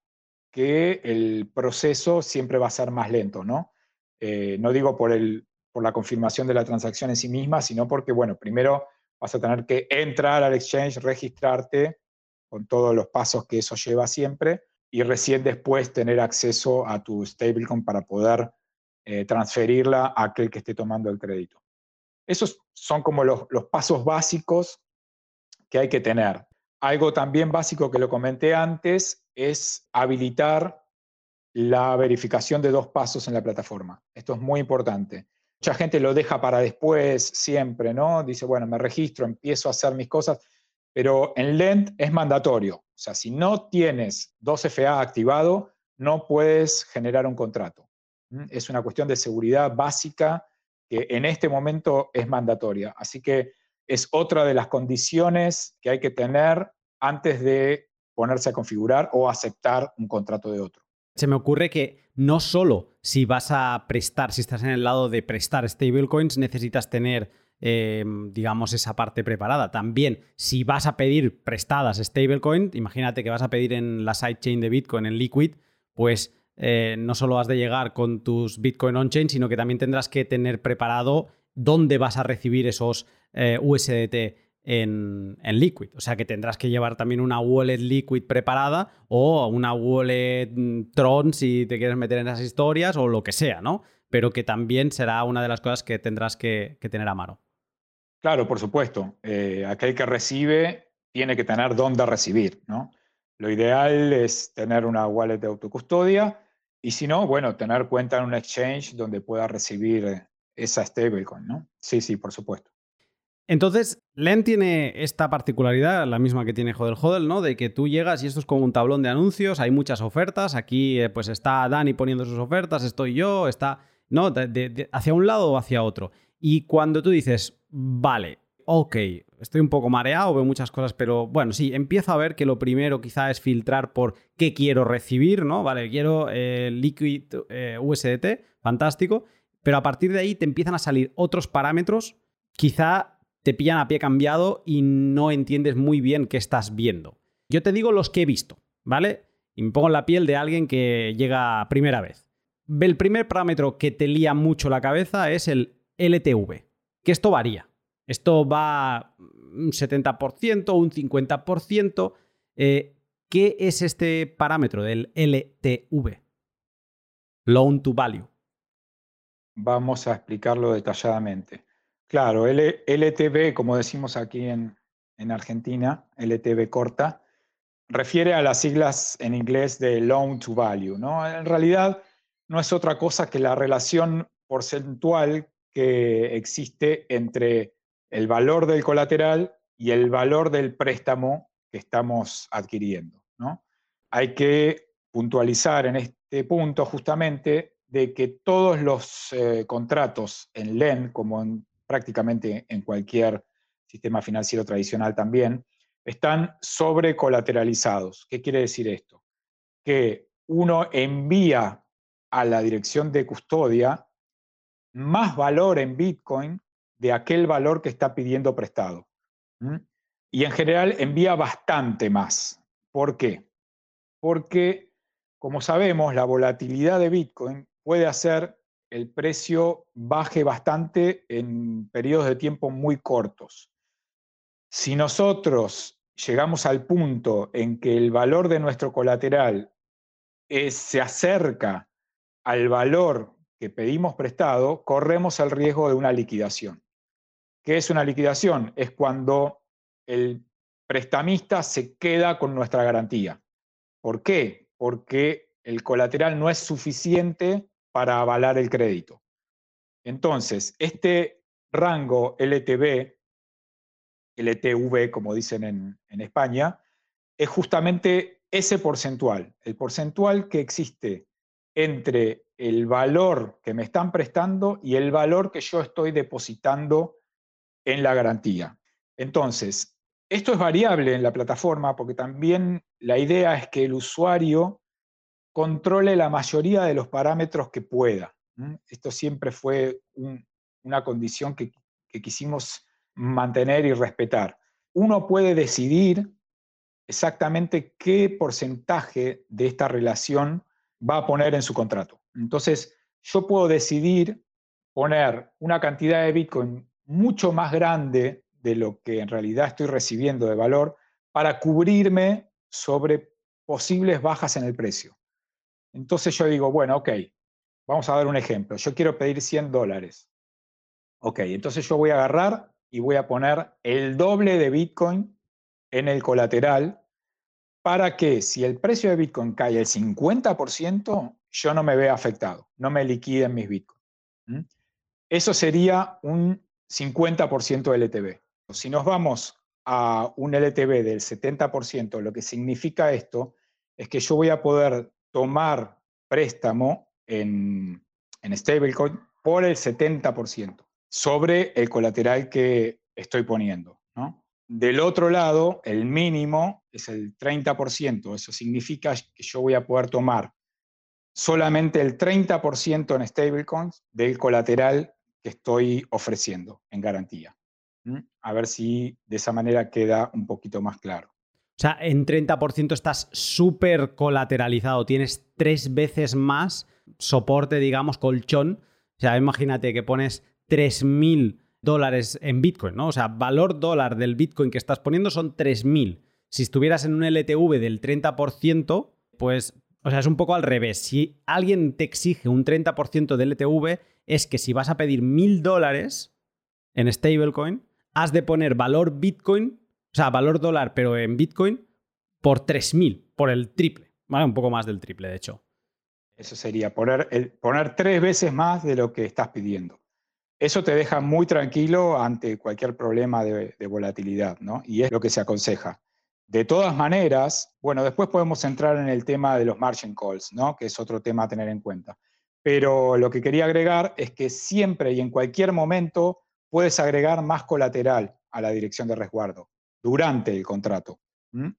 que el proceso siempre va a ser más lento, ¿no? Eh, no digo por, el, por la confirmación de la transacción en sí misma, sino porque, bueno, primero vas a tener que entrar al exchange, registrarte con todos los pasos que eso lleva siempre y recién después tener acceso a tu stablecoin para poder eh, transferirla a aquel que esté tomando el crédito. Esos son como los, pasos básicos que hay que tener. Algo también básico que lo comenté antes es habilitar la verificación de dos pasos en la plataforma. Esto es muy importante. Mucha gente lo deja para después siempre, ¿no? Dice, bueno, me registro, empiezo a hacer mis cosas, pero en Lend es mandatorio. O sea, si no tienes 2FA activado, no puedes generar un contrato. Es una cuestión de seguridad básica que en este momento es mandatoria. Así que es otra de las condiciones que hay que tener antes de ponerse a configurar o aceptar un contrato de otro. Se me ocurre que no solo si vas a prestar, si estás en el lado de prestar stablecoins, necesitas tener, eh, digamos, esa parte preparada. También, si vas a pedir prestadas stablecoins, imagínate que vas a pedir en la sidechain de Bitcoin, en Liquid, pues eh, no solo has de llegar con tus Bitcoin on-chain, sino que también tendrás que tener preparado dónde vas a recibir esos eh, USDT en, Liquid. O sea que tendrás que llevar también una wallet Liquid preparada o una wallet mm, Tron si te quieres meter en esas historias o lo que sea, ¿no? Pero que también será una de las cosas que tendrás que, tener a mano. Claro, por supuesto. Eh, aquel que recibe tiene que tener dónde recibir, ¿no? Lo ideal es tener una wallet de autocustodia y si no, bueno, tener cuenta en un exchange donde pueda recibir esa stablecoin, ¿no? Sí, sí, por supuesto. Entonces, Len tiene esta particularidad, la misma que tiene Hodel Hodel, ¿no? De que tú llegas y esto es como un tablón de anuncios, hay muchas ofertas, aquí eh, pues está Dani poniendo sus ofertas, estoy yo, está, ¿no? hacia un lado o hacia otro. Y cuando tú dices, vale, ok, estoy un poco mareado, veo muchas cosas, pero bueno, sí, empiezo a ver que lo primero quizá es filtrar por qué quiero recibir, ¿no? Vale, quiero eh, Liquid eh, USDT, fantástico, pero a partir de ahí te empiezan a salir otros parámetros, quizá te pillan a pie cambiado y no entiendes muy bien qué estás viendo. Yo te digo los que he visto, ¿vale? Y me pongo en la piel de alguien que llega primera vez. El primer parámetro que te lía mucho la cabeza es el LTV, que esto varía. Esto va un 70%, un 50%. Eh, ¿Qué es este parámetro del LTV? Loan to Value. Vamos a explicarlo detalladamente. Claro, LTV, como decimos aquí en, Argentina, LTV corta, refiere a las siglas en inglés de loan to value. ¿no? En realidad no es otra cosa que la relación porcentual que existe entre el valor del colateral y el valor del préstamo que estamos adquiriendo. ¿no? Hay que puntualizar en este punto justamente de que todos los eh, contratos en LEN, como en prácticamente en cualquier sistema financiero tradicional también, están sobrecolateralizados. ¿Qué quiere decir esto? Que uno envía a la dirección de custodia más valor en Bitcoin de aquel valor que está pidiendo prestado. Y en general envía bastante más. ¿Por qué? Porque, como sabemos, la volatilidad de Bitcoin puede hacer el precio baje bastante en periodos de tiempo muy cortos. Si nosotros llegamos al punto en que el valor de nuestro colateral se acerca al valor que pedimos prestado, corremos el riesgo de una liquidación. ¿Qué es una liquidación? Es cuando el prestamista se queda con nuestra garantía. ¿Por qué? Porque el colateral no es suficiente para avalar el crédito. Entonces, este rango LTV, LTV como dicen en, en España, es justamente ese porcentual, el porcentual que existe entre el valor que me están prestando y el valor que yo estoy depositando en la garantía. Entonces, esto es variable en la plataforma porque también la idea es que el usuario controle la mayoría de los parámetros que pueda. Esto siempre fue una condición que, quisimos mantener y respetar. Uno puede decidir exactamente qué porcentaje de esta relación va a poner en su contrato. Entonces, yo puedo decidir poner una cantidad de Bitcoin mucho más grande de lo que en realidad estoy recibiendo de valor para cubrirme sobre posibles bajas en el precio. Entonces yo digo, bueno, ok, vamos a dar un ejemplo. Yo quiero pedir 100 dólares. Ok, entonces yo voy a agarrar y voy a poner el doble de Bitcoin en el colateral para que si el precio de Bitcoin cae el 50%, yo no me vea afectado, no me liquiden mis Bitcoin. Eso sería un 50% LTV. Si nos vamos a un LTV del 70%, lo que significa esto es que yo voy a poder tomar préstamo en, en stablecoin por el 70% sobre el colateral que estoy poniendo. Del otro lado, el mínimo es el 30%. Eso significa que yo voy a poder tomar solamente el 30% en stablecoins del colateral que estoy ofreciendo en garantía. A ver si de esa manera queda un poquito más claro. O sea, en 30% estás súper colateralizado, tienes tres veces más soporte, digamos, colchón. O sea, imagínate que pones 3.000 dólares en Bitcoin, ¿no? O sea, valor dólar del Bitcoin que estás poniendo son 3.000. Si estuvieras en un LTV del 30%, pues, o sea, es un poco al revés. Si alguien te exige un 30% de LTV, es que si vas a pedir 1.000 dólares en stablecoin, has de poner valor Bitcoin o sea, valor dólar, pero en Bitcoin, por 3.000, por el triple. ¿Vale? Un poco más del triple, de hecho. Eso sería poner, el, poner tres veces más de lo que estás pidiendo. Eso te deja muy tranquilo ante cualquier problema de, de volatilidad, ¿no? Y es lo que se aconseja. De todas maneras, bueno, después podemos entrar en el tema de los margin calls, ¿no? Que es otro tema a tener en cuenta. Pero lo que quería agregar es que siempre y en cualquier momento puedes agregar más colateral a la dirección de resguardo durante el contrato.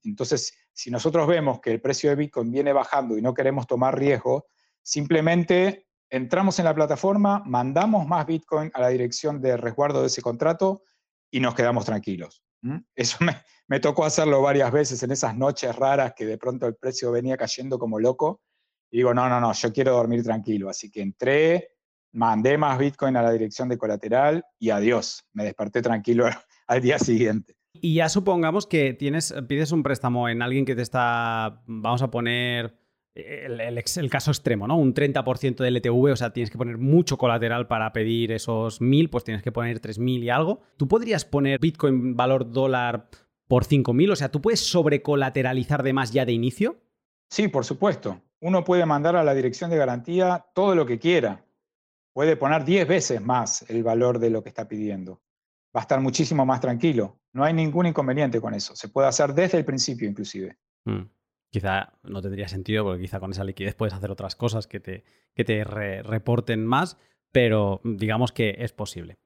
Entonces, si nosotros vemos que el precio de Bitcoin viene bajando y no queremos tomar riesgo, simplemente entramos en la plataforma, mandamos más Bitcoin a la dirección de resguardo de ese contrato y nos quedamos tranquilos. Eso me, tocó hacerlo varias veces en esas noches raras que de pronto el precio venía cayendo como loco. Y digo, no, no, no, yo quiero dormir tranquilo. Así que entré, mandé más Bitcoin a la dirección de colateral y adiós, me desperté tranquilo al día siguiente. Y ya supongamos que tienes, pides un préstamo en alguien que te está, vamos a poner el, caso extremo, ¿no? Un 30% de LTV, o sea, tienes que poner mucho colateral para pedir esos 1000, pues tienes que poner 3000 y algo. ¿Tú podrías poner Bitcoin valor dólar por 5000? O sea, ¿tú puedes sobrecolateralizar de más ya de inicio? Sí, por supuesto. Uno puede mandar a la dirección de garantía todo lo que quiera. Puede poner 10 veces más el valor de lo que está pidiendo va a estar muchísimo más tranquilo. No hay ningún inconveniente con eso. Se puede hacer desde el principio inclusive. Mm. Quizá no tendría sentido porque quizá con esa liquidez puedes hacer otras cosas que te, que te reporten más, pero digamos que es posible.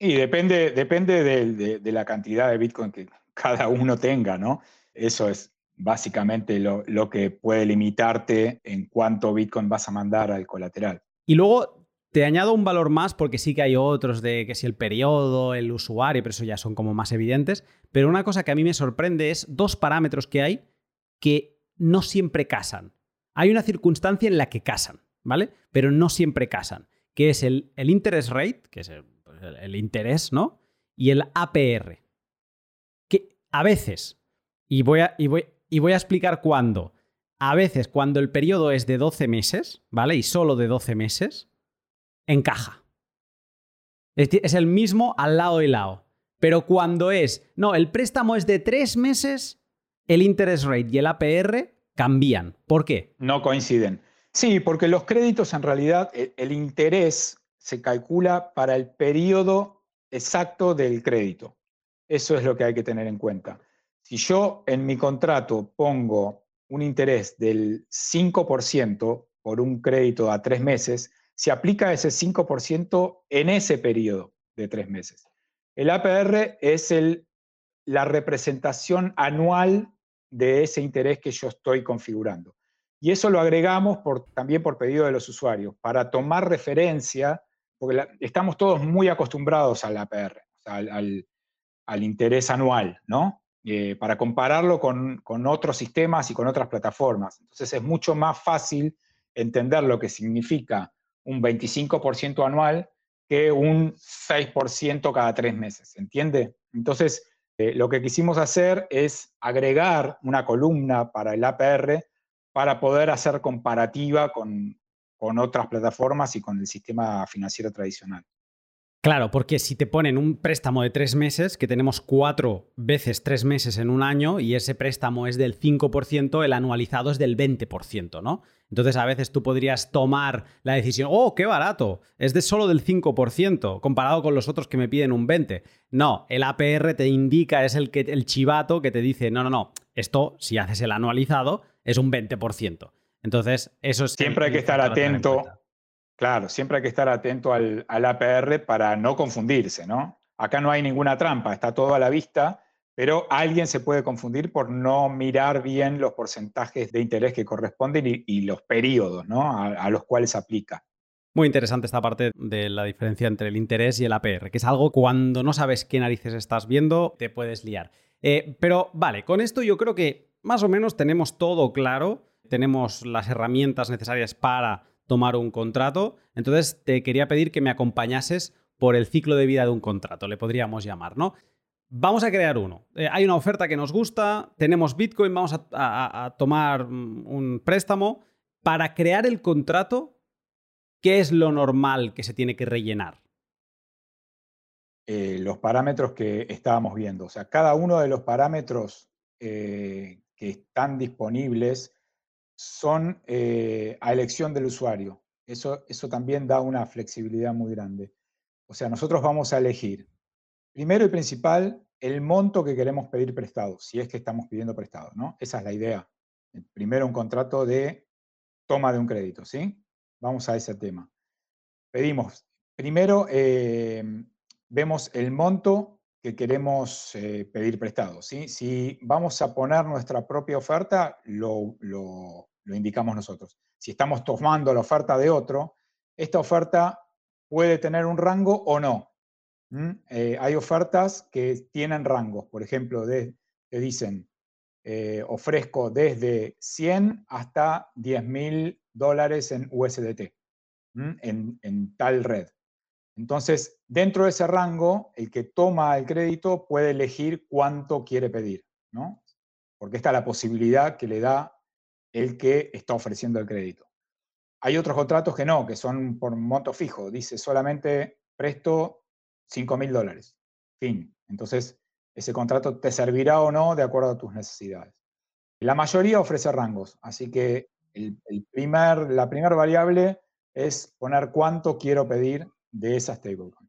Y depende, depende de, de, la cantidad de Bitcoin que cada uno tenga, ¿no? Eso es básicamente lo, lo que puede limitarte en cuánto Bitcoin vas a mandar al colateral. Y luego te añado un valor más porque sí que hay otros de que si el periodo, el usuario, pero eso ya son como más evidentes. Pero una cosa que a mí me sorprende es dos parámetros que hay que no siempre casan. Hay una circunstancia en la que casan, ¿vale? Pero no siempre casan, que es el, interest rate, que es el, interés, ¿no? Y el APR. Que a veces, y voy a, y voy, y voy a explicar cuándo, a veces cuando el periodo es de 12 meses, ¿vale? Y solo de 12 meses, encaja. Es el mismo al lado y lado. Pero cuando es, no, el préstamo es de 3 meses, el interest rate y el APR cambian. ¿Por qué? No coinciden. Sí, porque los créditos en realidad, el, el interés se calcula para el periodo exacto del crédito. Eso es lo que hay que tener en cuenta. Si yo en mi contrato pongo un interés del 5% por un crédito a tres meses, se aplica ese 5% en ese periodo de tres meses. El APR es la representación anual de ese interés que yo estoy configurando. Y eso lo agregamos también por pedido de los usuarios, para tomar referencia, porque estamos todos muy acostumbrados al APR, al interés anual, ¿no? Eh, para compararlo con, otros sistemas y con otras plataformas. Entonces es mucho más fácil entender lo que significa un 25% anual que un 6% cada tres meses, ¿entiende? Entonces, eh, lo que quisimos hacer es agregar una columna para el APR para poder hacer comparativa con otras plataformas y con el sistema financiero tradicional. Claro, porque si te ponen un préstamo de tres meses, que tenemos cuatro veces tres meses en un año, y ese préstamo es del 5%, el anualizado es del 20%, ¿no? Entonces a veces tú podrías tomar la decisión, oh, qué barato, es de solo del 5%, comparado con los otros que me piden un 20%. No, el APR te indica, es el, que, el chivato que te dice, no, no, no, esto si haces el anualizado es un 20%. Entonces, eso es... Siempre hay que estar atento Claro, siempre hay que estar atento al, APR para no confundirse, ¿no? Acá no hay ninguna trampa, está todo a la vista, pero alguien se puede confundir por no mirar bien los porcentajes de interés que corresponden y, los periodos ¿no? a, los cuales aplica. Muy interesante esta parte de la diferencia entre el interés y el APR, que es algo cuando no sabes qué narices estás viendo, te puedes liar. Eh, pero vale, con esto yo creo que más o menos tenemos todo claro, tenemos las herramientas necesarias para tomar un contrato. Entonces te quería pedir que me acompañases por el ciclo de vida de un contrato, le podríamos llamar, ¿no? Vamos a crear uno. Eh, hay una oferta que nos gusta, tenemos Bitcoin, vamos a, tomar mm, un préstamo. Para crear el contrato, ¿qué es lo normal que se tiene que rellenar? Eh, los parámetros que estábamos viendo. O sea, cada uno de los parámetros eh, que están disponibles son eh, a elección del usuario. Eso, eso también da una flexibilidad muy grande. O sea, nosotros vamos a elegir, primero y principal, el monto que queremos pedir prestado, si es que estamos pidiendo prestado, ¿no? Esa es la idea. Primero un contrato de toma de un crédito, ¿sí? Vamos a ese tema. Pedimos, primero eh, vemos el monto que queremos eh, pedir prestado. ¿sí? Si vamos a poner nuestra propia oferta, lo, indicamos nosotros. Si estamos tomando la oferta de otro, esta oferta puede tener un rango o no. Eh, hay ofertas que tienen rangos, por ejemplo, de, que dicen, eh, ofrezco desde 100 hasta 10 mil dólares en USDT, en, en tal red. Entonces, dentro de ese rango, el que toma el crédito puede elegir cuánto quiere pedir, ¿no? Porque esta es la posibilidad que le da el que está ofreciendo el crédito. Hay otros contratos que no, que son por monto fijo. Dice solamente presto 5 mil dólares. Fin. Entonces, ese contrato te servirá o no de acuerdo a tus necesidades. La mayoría ofrece rangos, así que el, primer, la primera variable es poner cuánto quiero pedir de esa stablecoin.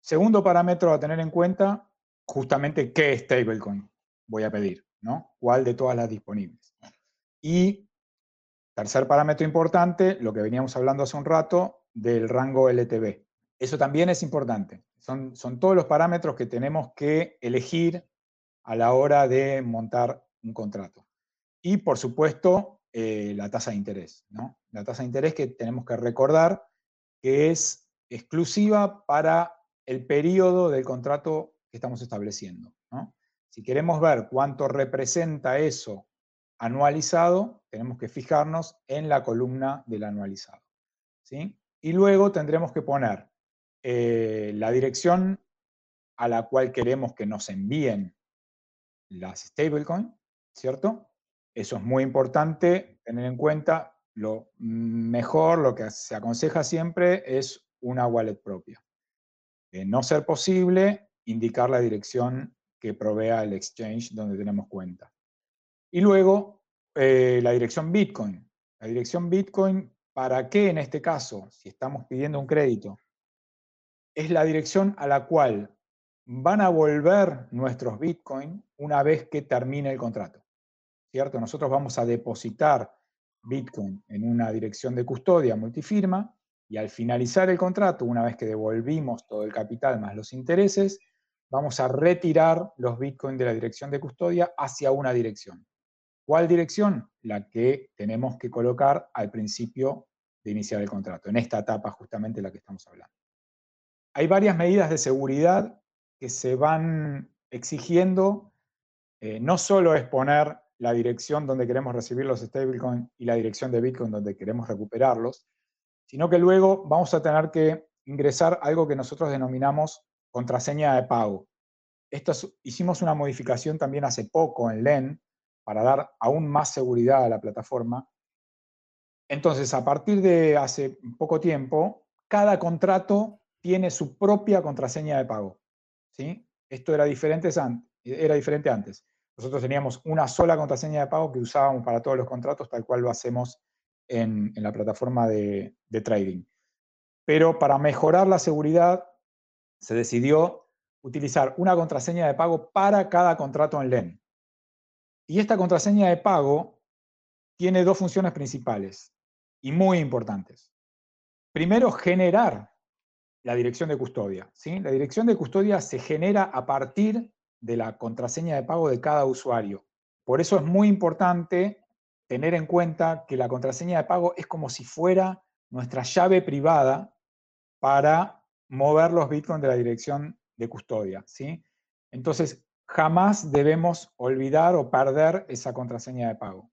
Segundo parámetro a tener en cuenta, justamente qué stablecoin voy a pedir, ¿no? ¿Cuál de todas las disponibles? Y tercer parámetro importante, lo que veníamos hablando hace un rato, del rango LTV. Eso también es importante. Son, son todos los parámetros que tenemos que elegir a la hora de montar un contrato. Y, por supuesto, eh, la tasa de interés. ¿no? La tasa de interés que tenemos que recordar que es exclusiva para el periodo del contrato que estamos estableciendo. Si queremos ver cuánto representa eso anualizado, tenemos que fijarnos en la columna del anualizado. ¿sí? Y luego tendremos que poner eh, la dirección a la cual queremos que nos envíen las stablecoin, ¿cierto? Eso es muy importante tener en cuenta. Lo mejor, lo que se aconseja siempre es una wallet propia. De no ser posible, indicar la dirección que provea el exchange donde tenemos cuenta. Y luego, eh, la dirección Bitcoin. La dirección Bitcoin, ¿para qué en este caso? Si estamos pidiendo un crédito, es la dirección a la cual van a volver nuestros Bitcoin una vez que termine el contrato. ¿Cierto? Nosotros vamos a depositar Bitcoin en una dirección de custodia multifirma y al finalizar el contrato, una vez que devolvimos todo el capital más los intereses, vamos a retirar los Bitcoin de la dirección de custodia hacia una dirección. ¿Cuál dirección? La que tenemos que colocar al principio de iniciar el contrato, en esta etapa justamente la que estamos hablando. Hay varias medidas de seguridad que se van exigiendo. Eh, no solo es poner la dirección donde queremos recibir los stablecoins y la dirección de Bitcoin donde queremos recuperarlos, sino que luego vamos a tener que ingresar algo que nosotros denominamos contraseña de pago. Hicimos una modificación también hace poco en LEN para dar aún más seguridad a la plataforma. Entonces, a partir de hace poco tiempo, cada contrato tiene su propia contraseña de pago. ¿sí? Esto era diferente, era diferente antes. Nosotros teníamos una sola contraseña de pago que usábamos para todos los contratos, tal cual lo hacemos en, la plataforma de, de trading. Pero para mejorar la seguridad, se decidió utilizar una contraseña de pago para cada contrato en LEN. Y esta contraseña de pago tiene dos funciones principales y muy importantes. Primero, generar la dirección de custodia. La dirección de custodia se genera a partir de la contraseña de pago de cada usuario. Por eso es muy importante tener en cuenta que la contraseña de pago es como si fuera nuestra llave privada para mover los bitcoins de la dirección de custodia. Entonces, jamás debemos olvidar o perder esa contraseña de pago.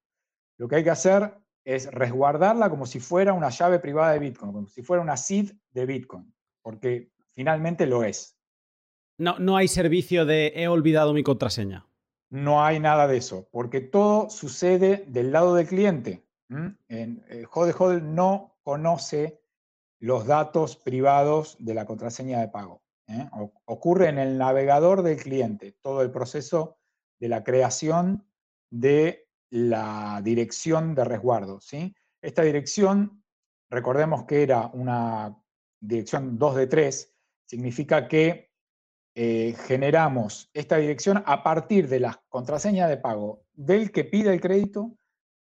Lo que hay que hacer es resguardarla como si fuera una llave privada de Bitcoin, como si fuera una seed de Bitcoin, porque finalmente lo es. No, no hay servicio de he olvidado mi contraseña. No hay nada de eso, porque todo sucede del lado del cliente. En, eh, no conoce los datos privados de la contraseña de pago. ¿Eh? Ocurre en el navegador del cliente todo el proceso de la creación de la dirección de resguardo. ¿sí? Esta dirección, recordemos que era una dirección 2 de 3, significa que eh, generamos esta dirección a partir de la contraseña de pago del que pide el crédito,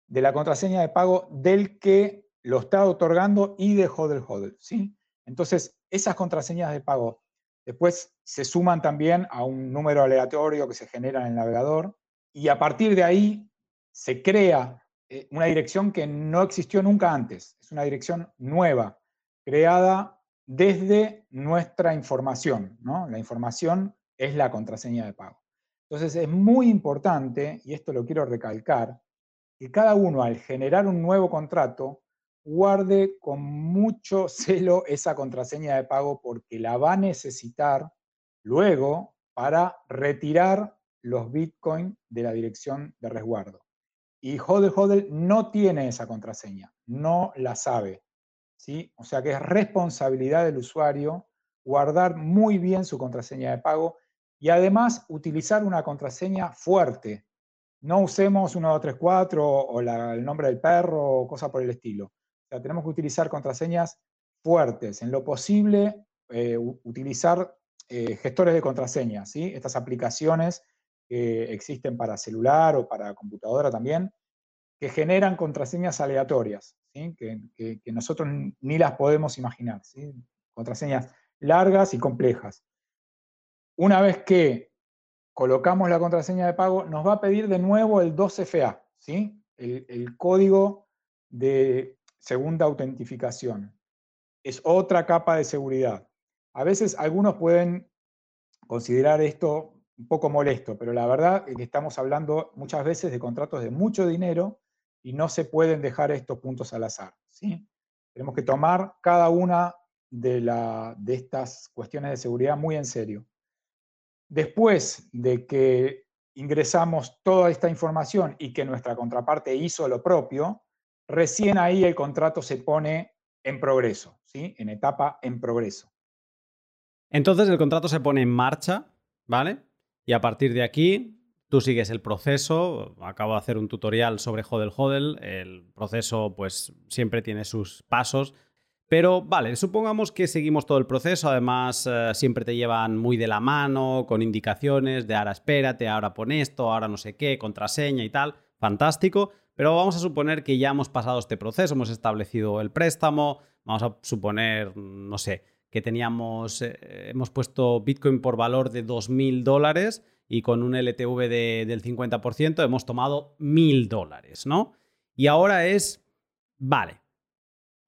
de la contraseña de pago del que lo está otorgando y de hodl hodl, ¿sí? Entonces, esas contraseñas de pago después se suman también a un número aleatorio que se genera en el navegador y a partir de ahí se crea eh, una dirección que no existió nunca antes. Es una dirección nueva, creada desde nuestra información. La información es la contraseña de pago. Entonces es muy importante, y esto lo quiero recalcar, que cada uno al generar un nuevo contrato guarde con mucho celo esa contraseña de pago porque la va a necesitar luego para retirar los Bitcoin de la dirección de resguardo. Y Hodel Hodel no tiene esa contraseña, no la sabe. ¿sí? O sea que es responsabilidad del usuario guardar muy bien su contraseña de pago y además utilizar una contraseña fuerte. No usemos 1234 o el nombre del perro o cosa por el estilo tenemos que utilizar contraseñas fuertes. En lo posible, eh, utilizar eh, gestores de contraseñas. Estas aplicaciones que existen para celular o para computadora también, que generan contraseñas aleatorias, que, nosotros ni las podemos imaginar. ¿sí? Contraseñas largas y complejas. Una vez que colocamos la contraseña de pago, nos va a pedir de nuevo el 2FA, ¿sí? el, el código de segunda autentificación. Es otra capa de seguridad. A veces algunos pueden considerar esto un poco molesto, pero la verdad es que estamos hablando muchas veces de contratos de mucho dinero y no se pueden dejar estos puntos al azar. ¿sí? Tenemos que tomar cada una de, la, de estas cuestiones de seguridad muy en serio. Después de que ingresamos toda esta información y que nuestra contraparte hizo lo propio, recién ahí el contrato se pone en progreso, ¿sí? en etapa en progreso. Entonces el contrato se pone en marcha, ¿vale? Y a partir de aquí, tú sigues el proceso. Acabo de hacer un tutorial sobre Hodel Hodel. El proceso, pues, siempre tiene sus pasos. Pero vale, supongamos que seguimos todo el proceso, además eh, siempre te llevan muy de la mano, con indicaciones de ahora espérate, ahora pon esto, ahora no sé qué, contraseña y tal, fantástico, pero vamos a suponer que ya hemos pasado este proceso, hemos establecido el préstamo, vamos a suponer, no sé, que teníamos, eh, hemos puesto Bitcoin por valor de 2.000 dólares y con un LTV del 50% hemos tomado 1.000 dólares, ¿no? Y ahora es, vale,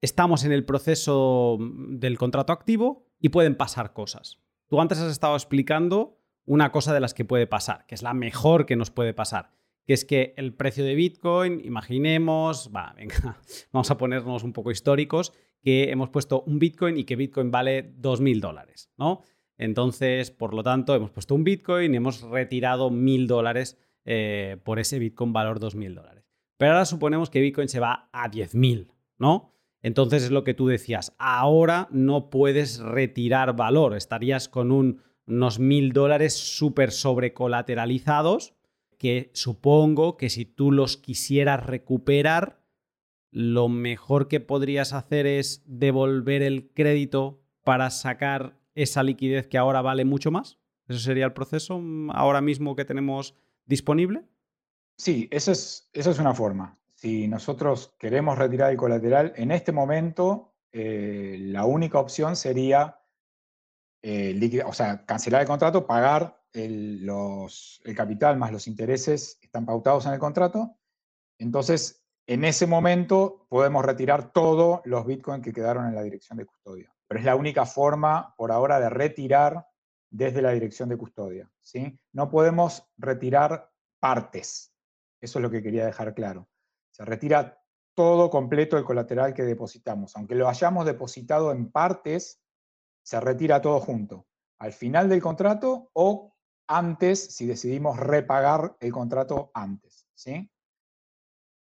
estamos en el proceso del contrato activo y pueden pasar cosas. Tú antes has estado explicando una cosa de las que puede pasar, que es la mejor que nos puede pasar, que es que el precio de Bitcoin, imaginemos, va, venga, vamos a ponernos un poco históricos, que hemos puesto un Bitcoin y que Bitcoin vale 2.000 dólares, ¿no? Entonces, por lo tanto, hemos puesto un Bitcoin y hemos retirado 1.000 dólares eh, por ese Bitcoin valor 2.000 dólares. Pero ahora suponemos que Bitcoin se va a 10.000, ¿no? Entonces es lo que tú decías, ahora no puedes retirar valor, estarías con unos 1.000 dólares súper sobrecolateralizados que supongo que si tú los quisieras recuperar, lo mejor que podrías hacer es devolver el crédito para sacar esa liquidez que ahora vale mucho más. ¿Eso sería el proceso mm, ahora mismo que tenemos disponible? Sí, esa es, es una forma. Si nosotros queremos retirar el colateral, en este momento eh, la única opción sería eh, o sea, cancelar el contrato, pagar el, el capital más los intereses están pautados en el contrato. Entonces, en ese momento podemos retirar todos los bitcoins que quedaron en la dirección de custodia. Pero es la única forma por ahora de retirar desde la dirección de custodia. ¿sí? No podemos retirar partes. Eso es lo que quería dejar claro. Se retira todo completo el colateral que depositamos. Aunque lo hayamos depositado en partes, se retira todo junto. Al final del contrato o antes, si decidimos repagar el contrato antes. ¿sí?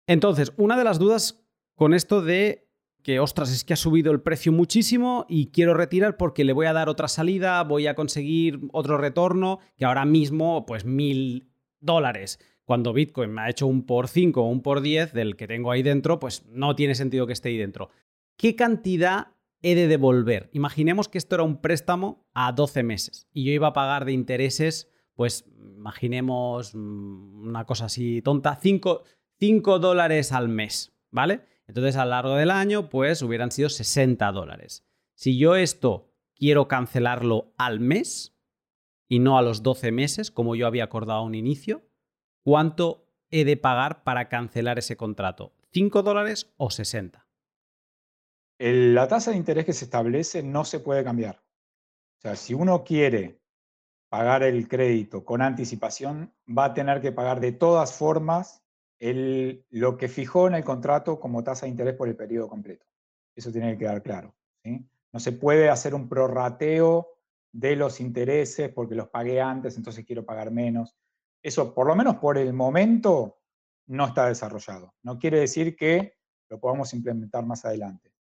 Entonces, una de las dudas con esto de que, ostras, es que ha subido el precio muchísimo y quiero retirar porque le voy a dar otra salida, voy a conseguir otro retorno, que ahora mismo, pues mil dólares. Cuando Bitcoin me ha hecho un por 5 o un por 10 del que tengo ahí dentro, pues no tiene sentido que esté ahí dentro. ¿Qué cantidad he de devolver? Imaginemos que esto era un préstamo a 12 meses y yo iba a pagar de intereses, pues imaginemos mm, una cosa así tonta, 5, 5 dólares al mes, ¿vale? Entonces a lo largo del año, pues hubieran sido 60 dólares. Si yo esto quiero cancelarlo al mes y no a los 12 meses, como yo había acordado a un inicio, ¿cuánto he de pagar para cancelar ese contrato? ¿5 dólares o 60? la tasa de interés que se establece no se puede cambiar. O sea, si uno quiere pagar el crédito con anticipación, va a tener que pagar de todas formas lo que fijó en el contrato como tasa de interés por el periodo completo. Eso tiene que quedar claro. No se puede hacer un prorrateo de los intereses porque los pagué antes, entonces quiero pagar menos. Eso, por lo menos por el momento, no está desarrollado. No quiere decir que lo podamos implementar más adelante.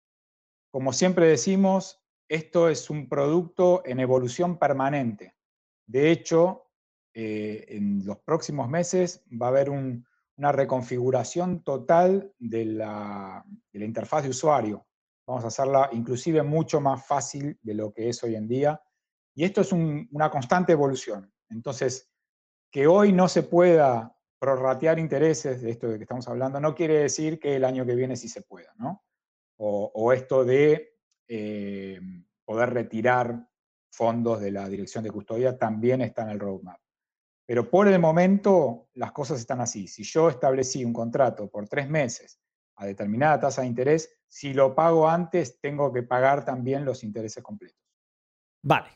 Como siempre decimos, esto es un producto en evolución permanente. De hecho, eh, en los próximos meses va a haber un, una reconfiguración total de la, interfaz de usuario. Vamos a hacerla inclusive mucho más fácil de lo que es hoy en día. Y esto es una constante evolución. Entonces, que hoy no se pueda prorratear intereses de esto de que estamos hablando, no quiere decir que el año que viene sí se pueda, ¿no? O, esto de eh, poder retirar fondos de la dirección de custodia también está en el roadmap. Pero por el momento las cosas están así. Si yo establecí un contrato por tres meses a determinada tasa de interés, si lo pago antes, tengo que pagar también los intereses completos. Vale.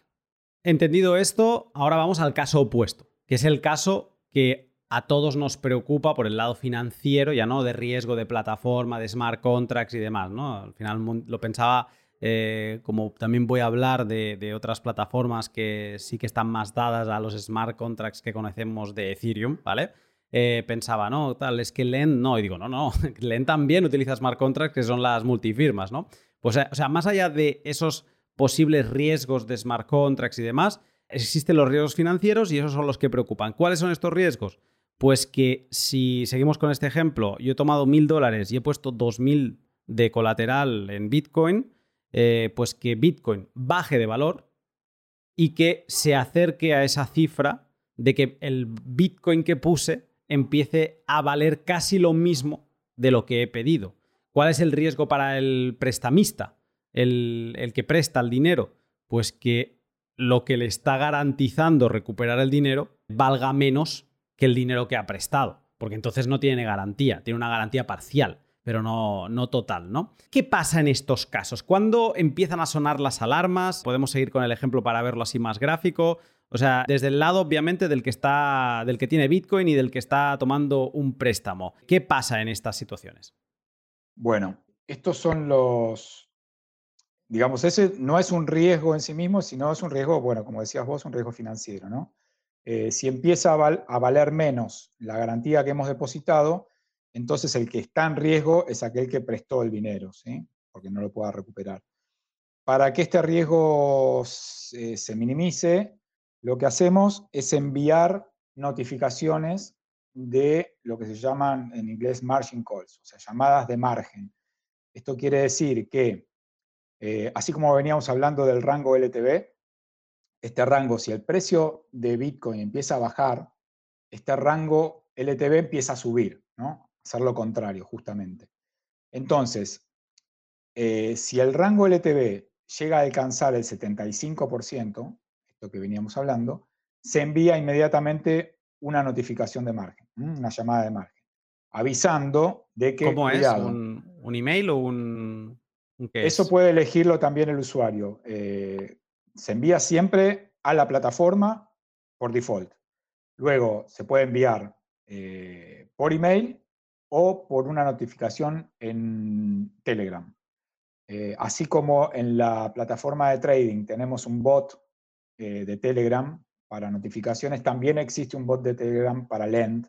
Entendido esto, ahora vamos al caso opuesto. que es el caso que a todos nos preocupa por el lado financiero, ya no de riesgo de plataforma, de smart contracts y demás, ¿no? Al final lo pensaba eh, como también voy a hablar de, otras plataformas que sí que están más dadas a los smart contracts que conocemos de Ethereum, ¿vale? Eh, pensaba, no, tal, es que Lend no, y digo, no, no, Lend también utiliza smart contracts que son las multifirmas, ¿no? Pues, o sea, más allá de esos posibles riesgos de smart contracts y demás, existen los riesgos financieros y esos son los que preocupan. ¿Cuáles son estos riesgos? Pues que si seguimos con este ejemplo, yo he tomado mil dólares y he puesto dos mil de colateral en Bitcoin, eh, pues que Bitcoin baje de valor y que se acerque a esa cifra de que el Bitcoin que puse empiece a valer casi lo mismo de lo que he pedido. ¿Cuál es el riesgo para el prestamista, el, el que presta el dinero? Pues que lo que le está garantizando recuperar el dinero valga menos que el dinero que ha prestado, porque entonces no tiene garantía, tiene una garantía parcial pero no, no total, ¿no? ¿Qué pasa en estos casos? ¿Cuándo empiezan a sonar las alarmas? Podemos seguir con el ejemplo para verlo así más gráfico. O sea, desde el lado, obviamente, del que está. del que tiene Bitcoin y del que está tomando un préstamo. ¿Qué pasa en estas situaciones? Bueno, estos son los. Digamos, ese no es un riesgo en sí mismo, sino es un riesgo, bueno, como decías vos, un riesgo financiero, ¿no? Eh, si empieza a valer menos la garantía que hemos depositado, entonces el que está en riesgo es aquel que prestó el dinero, ¿sí? porque no lo pueda recuperar. Para que este riesgo se, minimice, lo que hacemos es enviar notificaciones de lo que se llaman en inglés margin calls, o sea, llamadas de margen. Esto quiere decir que, eh, así como veníamos hablando del rango LTV, este rango, si el precio de Bitcoin empieza a bajar, este rango LTV empieza a subir, ¿no? Hacer lo contrario, justamente. Entonces, eh, si el rango LTV llega a alcanzar el 75%, esto que veníamos hablando, se envía inmediatamente una notificación de margen, una llamada de margen, avisando de que... ¿Cómo es? ¿Un, email o un... Eso puede elegirlo también el usuario. Eh, se envía siempre a la plataforma por default. Luego se puede enviar eh, por email o por una notificación en Telegram. Eh, así como en la plataforma de trading tenemos un bot eh, de Telegram para notificaciones, también existe un bot de Telegram para Lend,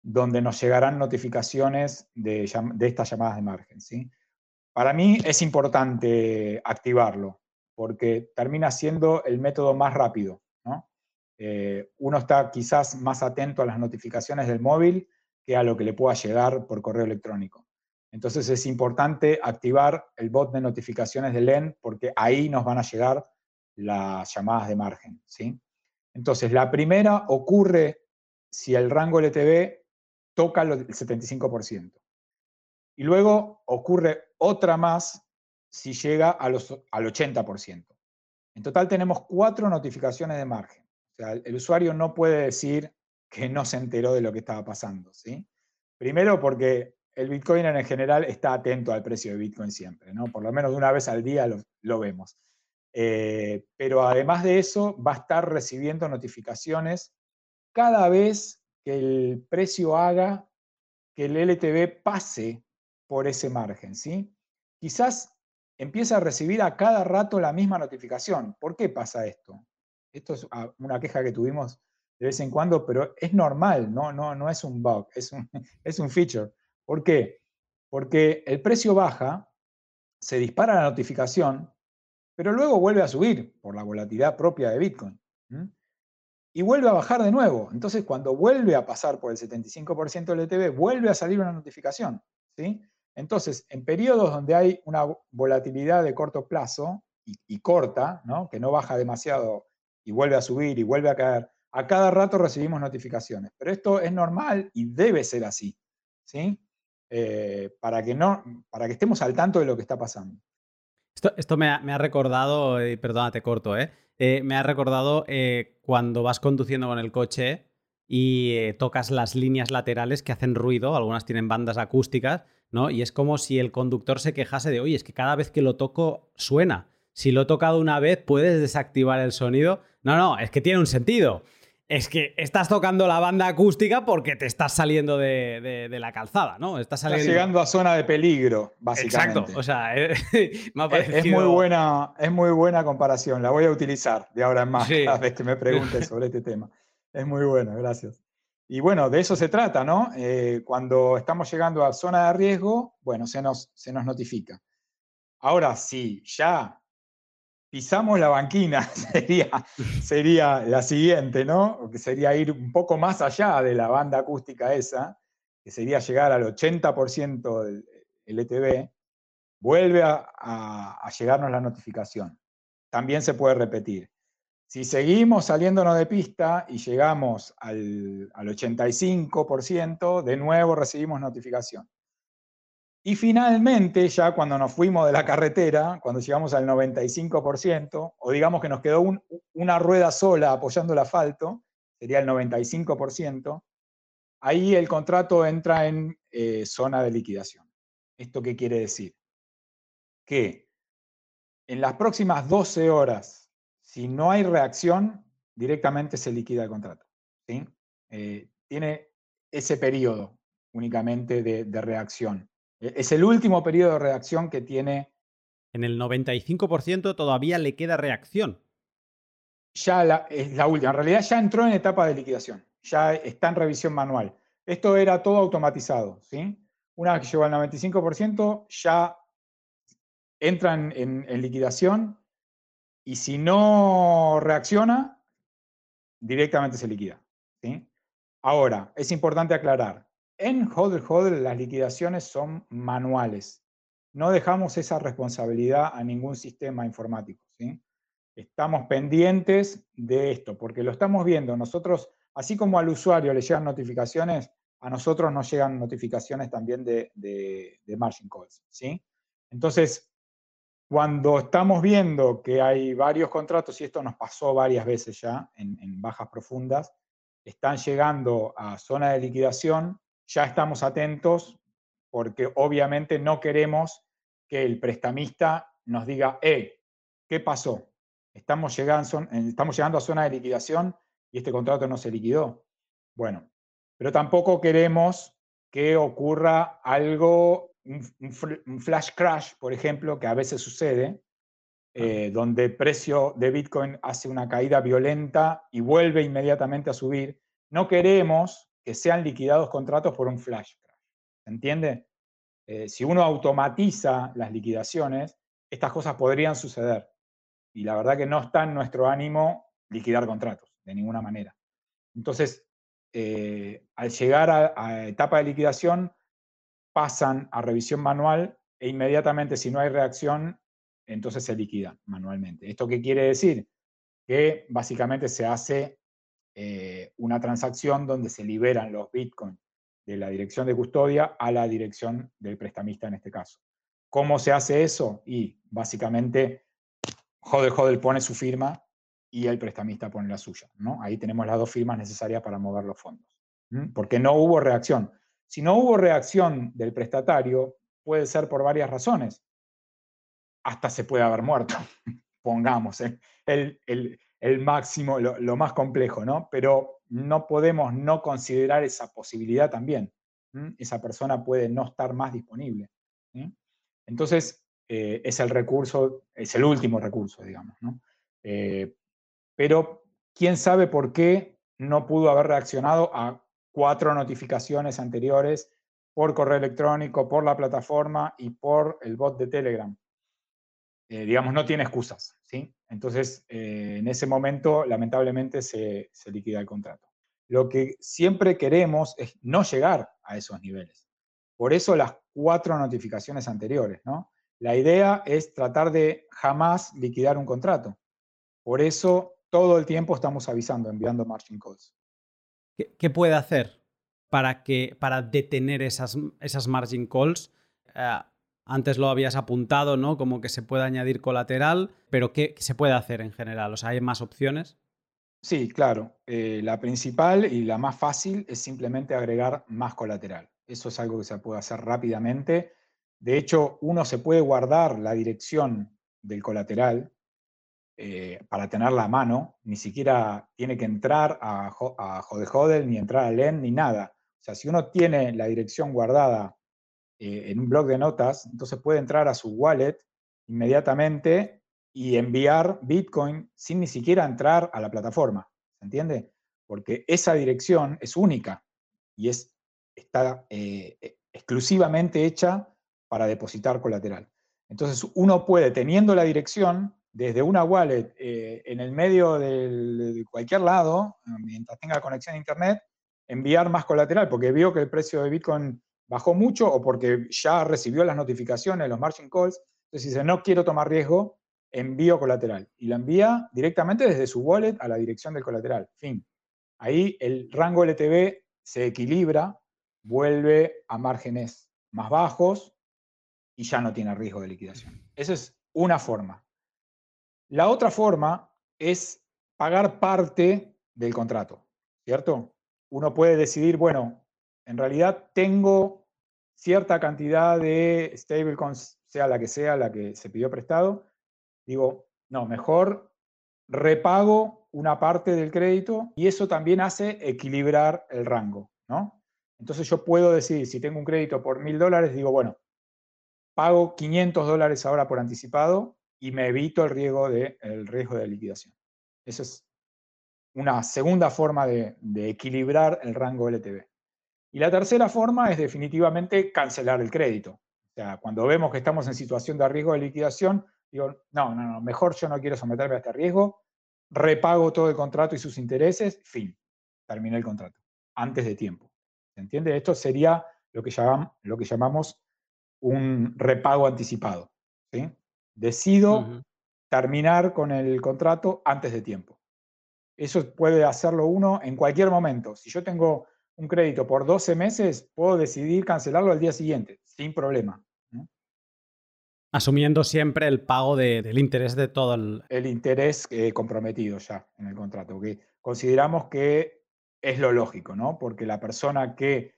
donde nos llegarán notificaciones de, estas llamadas de margen. ¿sí? Para mí es importante activarlo, porque termina siendo el método más rápido. Eh, uno está quizás más atento a las notificaciones del móvil que a lo que le pueda llegar por correo electrónico. Entonces es importante activar el bot de notificaciones de LEN porque ahí nos van a llegar las llamadas de margen. ¿sí? Entonces la primera ocurre si el rango LTV toca el 75%. Y luego ocurre otra más si llega a los, al 80%. En total tenemos cuatro notificaciones de margen. O sea, el usuario no puede decir, que no se enteró de lo que estaba pasando. ¿sí? Primero porque el Bitcoin en general está atento al precio de Bitcoin siempre, ¿no? por lo menos una vez al día lo, vemos. Eh, pero además de eso, va a estar recibiendo notificaciones cada vez que el precio haga que el LTV pase por ese margen. ¿sí? Quizás empieza a recibir a cada rato la misma notificación. ¿Por qué pasa esto? Esto es ah, una queja que tuvimos de vez en cuando, pero es normal, no, no, no es un bug, es un, es un feature. ¿Por qué? Porque el precio baja, se dispara la notificación, pero luego vuelve a subir por la volatilidad propia de Bitcoin. Y vuelve a bajar de nuevo. Entonces, cuando vuelve a pasar por el 75% del ETB, vuelve a salir una notificación. ¿sí? Entonces, en periodos donde hay una volatilidad de corto plazo y, y corta, ¿no? que no baja demasiado y vuelve a subir y vuelve a caer, a cada rato recibimos notificaciones, pero esto es normal y debe ser así, ¿sí? Eh, para, que no, para que estemos al tanto de lo que está pasando. Esto, me, ha, recordado, eh, perdona, te corto, ¿eh? eh me ha recordado cuando vas conduciendo con el coche y tocas las líneas laterales que hacen ruido, algunas tienen bandas acústicas, ¿no? Y es como si el conductor se quejase de, oye, es que cada vez que lo toco suena. Si lo he tocado una vez, puedes desactivar el sonido. No, no, es que tiene un sentido. Es que estás tocando la banda acústica porque te estás saliendo de, la calzada, ¿no? Estás, llegando a zona de peligro, básicamente. Exacto, o sea, es, muy buena, es muy buena comparación, la voy a utilizar de ahora en más cada vez que me preguntes sobre este tema. Es muy buena, gracias. Y bueno, de eso se trata, ¿no? Eh, cuando estamos llegando a zona de riesgo, bueno, se nos, se nos notifica. Ahora, si ya pisamos la banquina, sería, sería la siguiente, ¿no? Que sería ir un poco más allá de la banda acústica esa, que sería llegar al 80% del LTV, vuelve a, llegarnos la notificación. También se puede repetir. Si seguimos saliéndonos de pista y llegamos al, al 85%, de nuevo recibimos notificación. Y finalmente, ya cuando nos fuimos de la carretera, cuando llegamos al 95%, o digamos que nos quedó una rueda sola apoyando el asfalto, sería el 95%, ahí el contrato entra en eh, zona de liquidación. ¿Esto qué quiere decir? Que en las próximas 12 horas, si no hay reacción, directamente se liquida el contrato. Eh, tiene ese periodo únicamente de reacción. E-, es el último periodo de reacción que tiene. En el 95% todavía le queda reacción. Ya la, es la última. En realidad ya entró en etapa de liquidación. Ya está en revisión manual. Esto era todo automatizado. ¿sí? Una vez que llegó al 95%, ya entra en, en liquidación y si no reacciona, directamente se liquida. ¿sí? Ahora, es importante aclarar, en Hodl las liquidaciones son manuales. No dejamos esa responsabilidad a ningún sistema informático. Estamos pendientes de esto, porque lo estamos viendo. Nosotros, así como al usuario le llegan notificaciones, a nosotros nos llegan notificaciones también de, margin calls. Entonces, cuando estamos viendo que hay varios contratos, y esto nos pasó varias veces ya en, en bajas profundas, están llegando a zona de liquidación, ya estamos atentos porque obviamente no queremos que el prestamista nos diga, eh, ¿qué pasó? Estamos llegando, estamos llegando a zona de liquidación y este contrato no se liquidó. Bueno, pero tampoco queremos que ocurra algo, un, flash crash, por ejemplo, que a veces sucede, eh, donde el precio de Bitcoin hace una caída violenta y vuelve inmediatamente a subir. No queremos que sean liquidados contratos por un flash crash. ¿Se entiende? Eh, si uno automatiza las liquidaciones, estas cosas podrían suceder. Y la verdad que no está en nuestro ánimo liquidar contratos, de ninguna manera. Entonces, eh, al llegar a, a etapa de liquidación, pasan a revisión manual e inmediatamente si no hay reacción, entonces se liquida manualmente. ¿Esto qué quiere decir? Que básicamente se hace eh, una transacción donde se liberan los bitcoins de la dirección de custodia a la dirección del prestamista en este caso. ¿Cómo se hace eso? Y básicamente Hodel Hodel pone su firma y el prestamista pone la suya. ¿no? Ahí tenemos las dos firmas necesarias para mover los fondos. Porque no hubo reacción. Si no hubo reacción del prestatario, puede ser por varias razones. Hasta se puede haber muerto, pongamos. ¿eh? El, el, el máximo, lo, más complejo, ¿no? Pero no podemos no considerar esa posibilidad también. Esa persona puede no estar más disponible. Entonces, eh, es el recurso, es el último recurso, digamos, ¿no? Eh, pero, ¿quién sabe por qué no pudo haber reaccionado a cuatro notificaciones anteriores por correo electrónico, por la plataforma y por el bot de Telegram? Eh, digamos, no tiene excusas, ¿sí? Entonces, eh, en ese momento, lamentablemente, se, liquida el contrato. Lo que siempre queremos es no llegar a esos niveles. Por eso las cuatro notificaciones anteriores, ¿no? La idea es tratar de jamás liquidar un contrato. Por eso todo el tiempo estamos avisando, enviando margin calls. ¿Qué, puede hacer para, que, para detener esas, esas margin calls? Eh, antes lo habías apuntado, ¿no? Como que se puede añadir colateral, pero ¿qué, se puede hacer en general? O sea, ¿hay más opciones? Sí, claro. Eh, la principal y la más fácil es simplemente agregar más colateral. Eso es algo que se puede hacer rápidamente. De hecho, uno se puede guardar la dirección del colateral eh, para tenerla a mano, ni siquiera tiene que entrar a, a Hodel, ni entrar a LEN, ni nada. O sea, si uno tiene la dirección guardada eh, en un blog de notas, entonces puede entrar a su wallet inmediatamente y enviar Bitcoin sin ni siquiera entrar a la plataforma. ¿Se entiende? Porque esa dirección es única y es, está eh, exclusivamente hecha para depositar colateral. Entonces uno puede, teniendo la dirección, desde una wallet eh, en el medio de cualquier lado, mientras tenga conexión a Internet, enviar más colateral, porque vio que el precio de Bitcoin bajó mucho o porque ya recibió las notificaciones, los margin calls. Entonces dice, no quiero tomar riesgo, envío colateral. Y lo envía directamente desde su wallet a la dirección del colateral. Fin. Ahí el rango LTV se equilibra, vuelve a márgenes más bajos y ya no tiene riesgo de liquidación. Esa es una forma. La otra forma es pagar parte del contrato, ¿cierto? Uno puede decidir, bueno, en realidad tengo cierta cantidad de stablecoins, sea la que sea, la que se pidió prestado, digo, no, mejor repago una parte del crédito y eso también hace equilibrar el rango, ¿no? Entonces yo puedo decir, si tengo un crédito por mil dólares, digo, bueno, pago 500 dólares ahora por anticipado y me evito el riesgo de, el riesgo de liquidación. Esa es una segunda forma de, equilibrar el rango LTV. Y la tercera forma es definitivamente cancelar el crédito. O sea, cuando vemos que estamos en situación de riesgo de liquidación, digo, no, no, no, mejor yo no quiero someterme a este riesgo, repago todo el contrato y sus intereses, fin, terminé el contrato, antes de tiempo. ¿Se entiende? Esto sería lo que, lo que llamamos un repago anticipado. ¿sí? decido terminar con el contrato antes de tiempo. Eso puede hacerlo uno en cualquier momento. Si yo tengo un crédito por 12 meses, puedo decidir cancelarlo al día siguiente, sin problema. Asumiendo siempre el pago del interés de todo el... El interés eh, comprometido ya en el contrato, que consideramos que es lo lógico, ¿no? Porque la persona que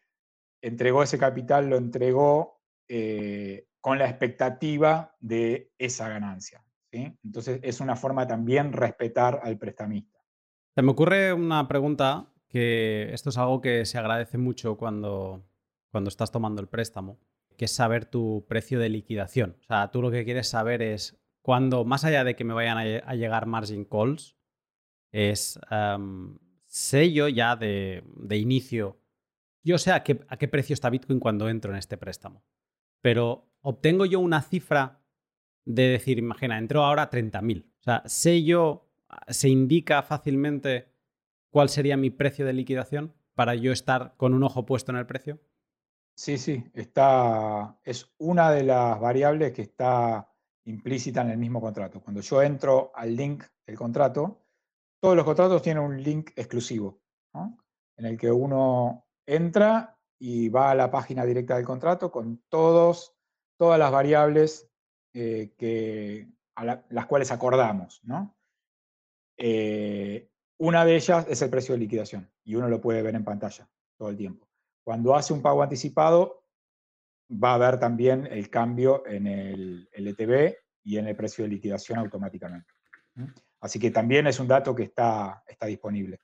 entregó ese capital lo entregó eh, con la expectativa de esa ganancia. ¿sí? Entonces es una forma también respetar al prestamista. Se me ocurre una pregunta que esto es algo que se agradece mucho cuando, cuando estás tomando el préstamo, que es saber tu precio de liquidación. O sea, tú lo que quieres saber es cuando, más allá de que me vayan a, llegar margin calls, es um, sé yo ya de, inicio, yo sé a qué, a qué precio está Bitcoin cuando entro en este préstamo. Pero obtengo yo una cifra de decir, imagina, entro ahora a 30.000. O sea, sé yo, se indica fácilmente cuál sería mi precio de liquidación para yo estar con un ojo puesto en el precio. Sí, sí, está, es una de las variables que está implícita en el mismo contrato. Cuando yo entro al link del contrato, todos los contratos tienen un link exclusivo, en el que uno entra y va a la página directa del contrato con todos todas las variables eh, que, a las cuales acordamos. ¿no? Eh, una de ellas es el precio de liquidación y uno lo puede ver en pantalla todo el tiempo. Cuando hace un pago anticipado, va a ver también el cambio en el LTV y en el precio de liquidación automáticamente. Así que también es un dato que está, está disponible.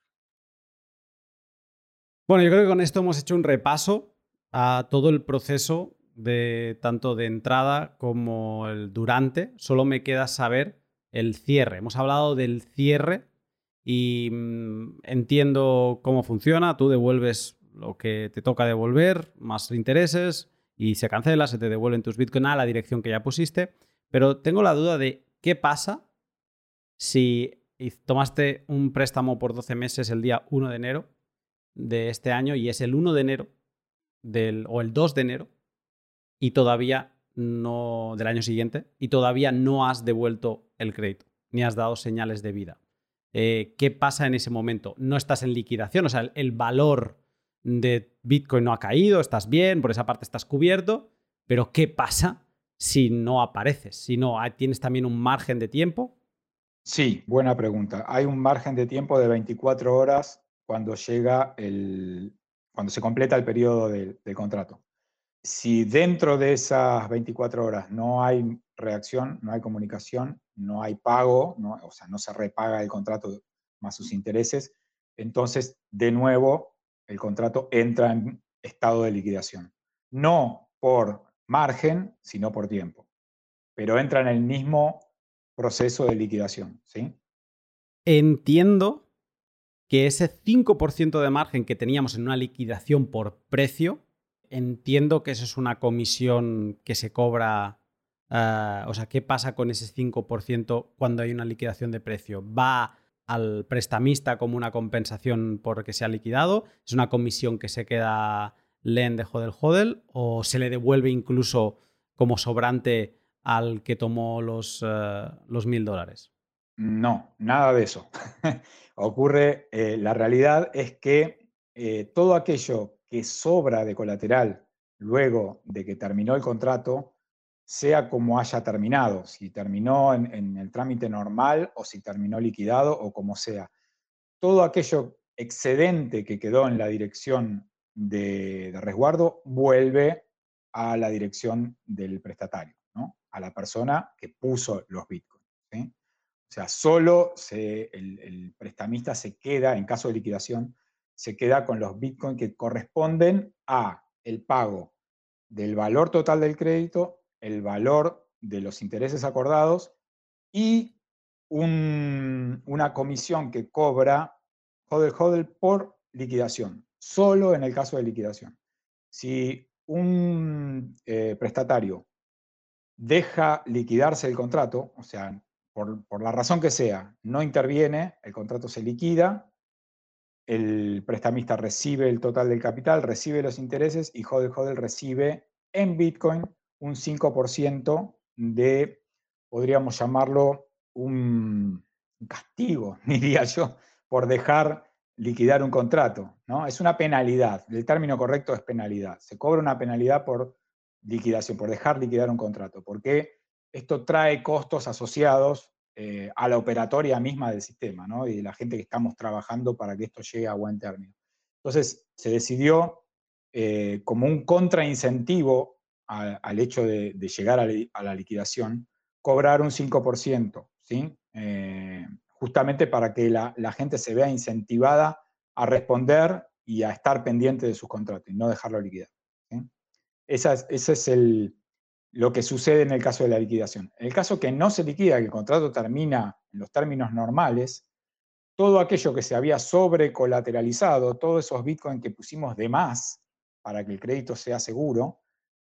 Bueno, yo creo que con esto hemos hecho un repaso a todo el proceso de tanto de entrada como el durante. Solo me queda saber el cierre. Hemos hablado del cierre y mm, entiendo cómo funciona. Tú devuelves lo que te toca devolver, más intereses, y se cancela, se te devuelven tus Bitcoin a la dirección que ya pusiste. Pero tengo la duda de qué pasa si tomaste un préstamo por 12 meses el día 1 de enero de este año y es el 1 de enero del, o el 2 de enero y todavía no del año siguiente y todavía no has devuelto el crédito ni has dado señales de vida. Eh, ¿Qué pasa en ese momento? No estás en liquidación, o sea, el, valor de Bitcoin no ha caído, estás bien, por esa parte estás cubierto, pero ¿qué pasa si no apareces? Si no, ¿tienes también un margen de tiempo? Sí, buena pregunta. Hay un margen de tiempo de 24 horas cuando llega el, cuando se completa el periodo del contrato si dentro de esas 24 horas no hay reacción, no hay comunicación, no hay pago, o sea, no se repaga el contrato más sus intereses, entonces de nuevo el contrato entra en estado de liquidación. No por margen, sino por tiempo. Pero entra en el mismo proceso de liquidación, ¿sí? Entiendo que ese 5% de margen que teníamos en una liquidación por precio, entiendo que eso es una comisión que se cobra, eh, o sea, ¿qué pasa con ese 5% cuando hay una liquidación de precio? ¿Va al prestamista como una compensación por que se ha liquidado? ¿Es una comisión que se queda len de hodel hodel o se le devuelve incluso como sobrante al que tomó los eh, mil dólares? No, nada de eso. Ocurre, eh, la realidad es que eh, todo aquello que sobra de colateral luego de que terminó el contrato, sea como haya terminado, si terminó en, el trámite normal o si terminó liquidado o como sea, todo aquello excedente que quedó en la dirección de, resguardo vuelve a la dirección del prestatario, ¿no? a la persona que puso los bitcoins. O sea, solo el, prestamista se queda, en caso de liquidación, se queda con los bitcoins que corresponden a el pago del valor total del crédito, el valor de los intereses acordados y una comisión que cobra Hodel Hodel por liquidación, solo en el caso de liquidación. Si un eh, prestatario deja liquidarse el contrato, o sea, por, la razón que sea, no interviene, el contrato se liquida, el prestamista recibe el total del capital, recibe los intereses y Hodel Hodel recibe en Bitcoin un 5% de, podríamos llamarlo, un castigo, diría yo, por dejar liquidar un contrato. ¿no? Es una penalidad, el término correcto es penalidad. Se cobra una penalidad por liquidación, por dejar liquidar un contrato. ¿Por qué? esto trae costos asociados eh, a la operatoria misma del sistema, ¿no? Y de la gente que estamos trabajando para que esto llegue a buen término. Entonces, se decidió eh, como un contraincentivo al hecho de, llegar a, la liquidación, cobrar un 5%, ¿sí? Eh, justamente para que la, gente se vea incentivada a responder y a estar pendiente de sus contratos y no dejarlo liquidar. ese es el, lo que sucede en el caso de la liquidación. En el caso que no se liquida, que el contrato termina en los términos normales, todo aquello que se había sobrecolateralizado, todos esos bitcoins que pusimos de más para que el crédito sea seguro,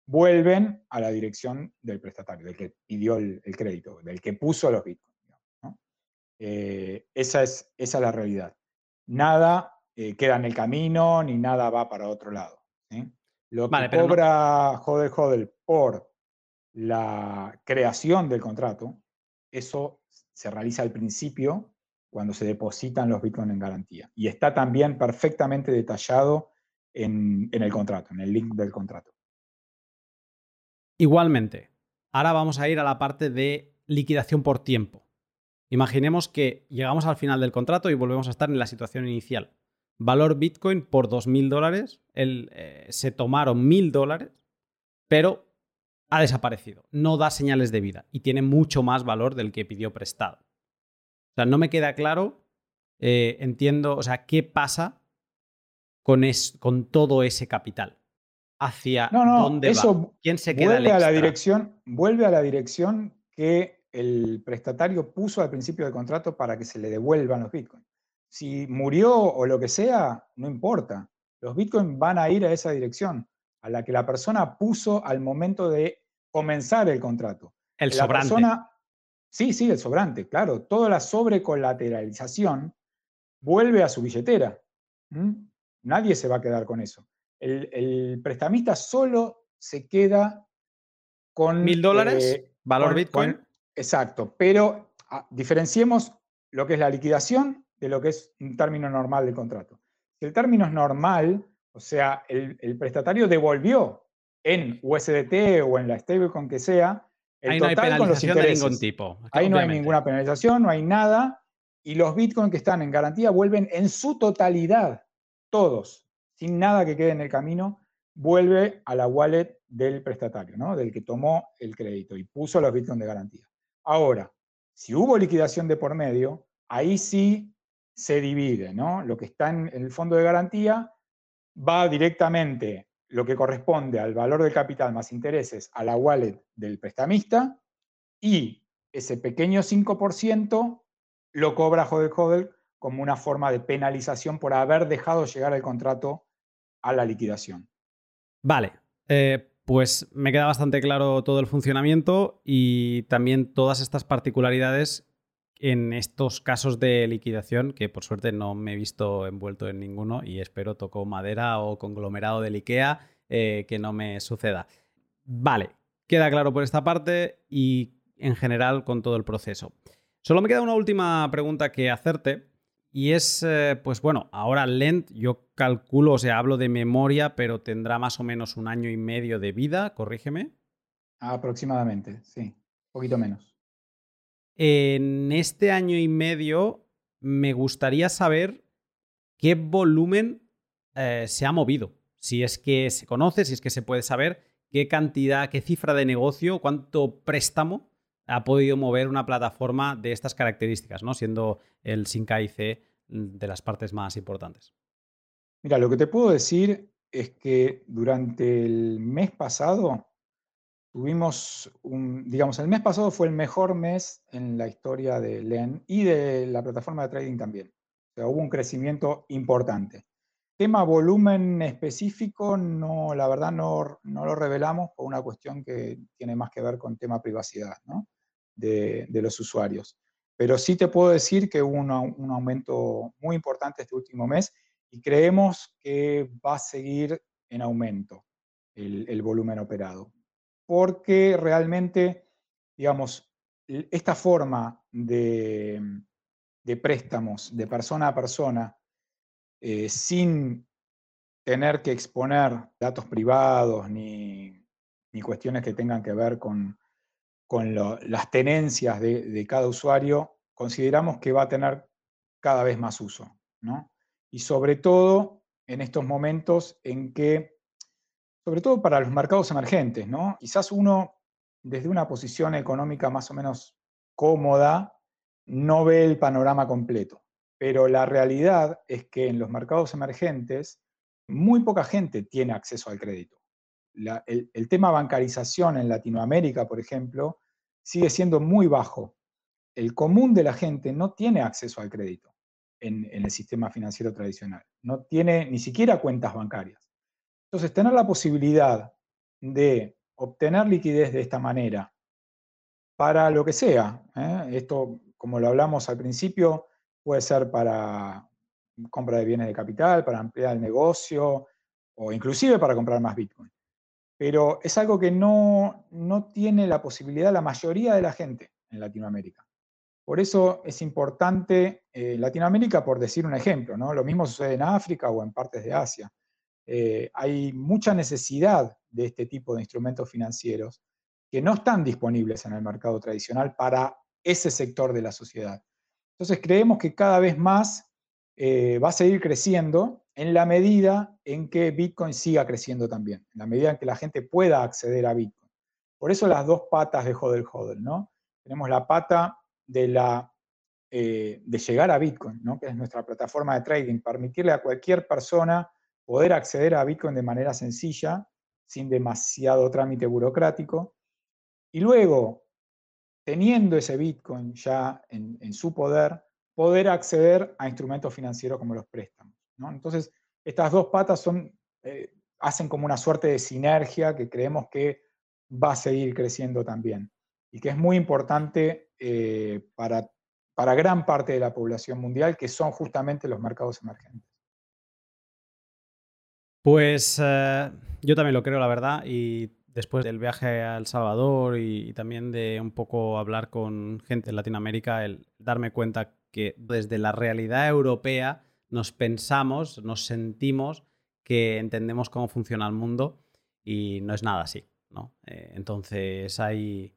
vuelven a la dirección del prestatario, del que pidió el, crédito, del que puso los bitcoins. Eh, esa, es, esa es la realidad. Nada eh, queda en el camino, ni nada va para otro lado. Lo que cobra Hodel Hodel por la creación del contrato, eso se realiza al principio cuando se depositan los bitcoins en garantía. Y está también perfectamente detallado en, el contrato, en el link del contrato. Igualmente, ahora vamos a ir a la parte de liquidación por tiempo. Imaginemos que llegamos al final del contrato y volvemos a estar en la situación inicial. Valor Bitcoin por 2.000 dólares, eh, se tomaron 1.000 dólares, pero ha desaparecido, no da señales de vida y tiene mucho más valor del que pidió prestado. O sea, no me queda claro, eh, entiendo, o sea, qué pasa con, con todo ese capital. ¿Hacia dónde va? ¿Quién se queda vuelve a la dirección Vuelve a la dirección que el prestatario puso al principio del contrato para que se le devuelvan los bitcoins. Si murió o lo que sea, no importa. Los bitcoins van a ir a esa dirección a la que la persona puso al momento de comenzar el contrato. El la sobrante. sí, sí, el sobrante, claro. Toda la sobrecolateralización vuelve a su billetera. Nadie se va a quedar con eso. El, prestamista solo se queda con... ¿Mil dólares? Eh, ¿Valor Bitcoin? exacto, pero ah, diferenciemos lo que es la liquidación de lo que es un término normal del contrato. Si el término es normal, o sea, el, prestatario devolvió en USDT o en la stablecoin que sea el Ahí no hay penalización de ningún tipo. Ahí no hay ninguna penalización, no hay nada. Y los bitcoins que están en garantía vuelven en su totalidad, todos, sin nada que quede en el camino, vuelve a la wallet del prestatario, ¿no? del que tomó el crédito y puso los bitcoins de garantía. Ahora, si hubo liquidación de por medio, ahí sí se divide, ¿no? Lo que está en el fondo de garantía va directamente lo que corresponde al valor del capital más intereses a la wallet del prestamista y ese pequeño 5% lo cobra Hodel Hodel como una forma de penalización por haber dejado llegar el contrato a la liquidación. Vale, eh, pues me queda bastante claro todo el funcionamiento y también todas estas particularidades en estos casos de liquidación, que por suerte no me he visto envuelto en ninguno y espero toco madera o conglomerado del IKEA eh, que no me suceda. Vale, queda claro por esta parte y en general con todo el proceso. Solo me queda una última pregunta que hacerte y es, eh, pues bueno, ahora Lent yo calculo, o sea, hablo de memoria, pero tendrá más o menos un año y medio de vida, corrígeme. Aproximadamente, sí, un poquito menos. En este año y medio me gustaría saber qué volumen eh, se ha movido. Si es que se conoce, si es que se puede saber qué cantidad, qué cifra de negocio, cuánto préstamo ha podido mover una plataforma de estas características, ¿no? siendo el Sinca IC de las partes más importantes. Mira, lo que te puedo decir es que durante el mes pasado tuvimos un, digamos, el mes pasado fue el mejor mes en la historia de LEN y de la plataforma de trading también. O sea, hubo un crecimiento importante. Tema volumen específico, no, la verdad no, no lo revelamos por una cuestión que tiene más que ver con tema privacidad de, de, los usuarios. Pero sí te puedo decir que hubo un aumento muy importante este último mes y creemos que va a seguir en aumento el, el volumen operado porque realmente, digamos, esta forma de, préstamos de persona a persona, eh, sin tener que exponer datos privados ni, cuestiones que tengan que ver con, las tenencias de, cada usuario, consideramos que va a tener cada vez más uso. Y sobre todo en estos momentos en que sobre todo para los mercados emergentes, ¿no? Quizás uno, desde una posición económica más o menos cómoda, no ve el panorama completo. Pero la realidad es que en los mercados emergentes, muy poca gente tiene acceso al crédito. El, tema bancarización en Latinoamérica, por ejemplo, sigue siendo muy bajo. El común de la gente no tiene acceso al crédito en el sistema financiero tradicional. No tiene ni siquiera cuentas bancarias. Entonces, tener la posibilidad de obtener liquidez de esta manera para lo que sea, ¿eh? esto, como lo hablamos al principio, puede ser para compra de bienes de capital, para ampliar el negocio o inclusive para comprar más Bitcoin. Pero es algo que no, no tiene la posibilidad la mayoría de la gente en Latinoamérica. Por eso es importante eh, Latinoamérica, por decir un ejemplo, ¿no? Lo mismo sucede en África o en partes de Asia. Eh, hay mucha necesidad de este tipo de instrumentos financieros que no están disponibles en el mercado tradicional para ese sector de la sociedad. Entonces creemos que cada vez más eh, va a seguir creciendo en la medida en que Bitcoin siga creciendo también, en la medida en que la gente pueda acceder a Bitcoin. Por eso las dos patas de Hodel Hodel, ¿no? Tenemos la pata de, la, eh, de llegar a Bitcoin, ¿no? que es nuestra plataforma de trading, permitirle a cualquier persona poder acceder a Bitcoin de manera sencilla, sin demasiado trámite burocrático, y luego, teniendo ese Bitcoin ya en, su poder, poder acceder a instrumentos financieros como los préstamos. Entonces, estas dos patas son, eh, hacen como una suerte de sinergia que creemos que va a seguir creciendo también y que es muy importante eh, para, para gran parte de la población mundial, que son justamente los mercados emergentes. Pues eh, yo también lo creo, la verdad, y después del viaje a El Salvador y, también de un poco hablar con gente en Latinoamérica, el darme cuenta que desde la realidad europea nos pensamos, nos sentimos que entendemos cómo funciona el mundo y no es nada así, ¿no? Eh, entonces hay...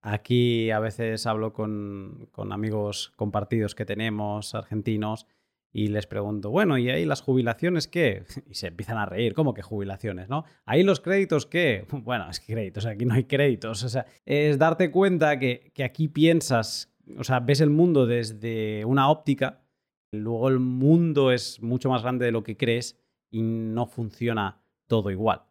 Aquí a veces hablo con, con amigos compartidos que tenemos, argentinos, y les pregunto, bueno, ¿y ahí las jubilaciones qué? Y se empiezan a reír, ¿cómo que jubilaciones, no? ¿Ahí los créditos qué? Bueno, es que créditos, aquí no hay créditos. O sea, es darte cuenta que, que aquí piensas, o sea, ves el mundo desde una óptica, luego el mundo es mucho más grande de lo que crees y no funciona todo igual.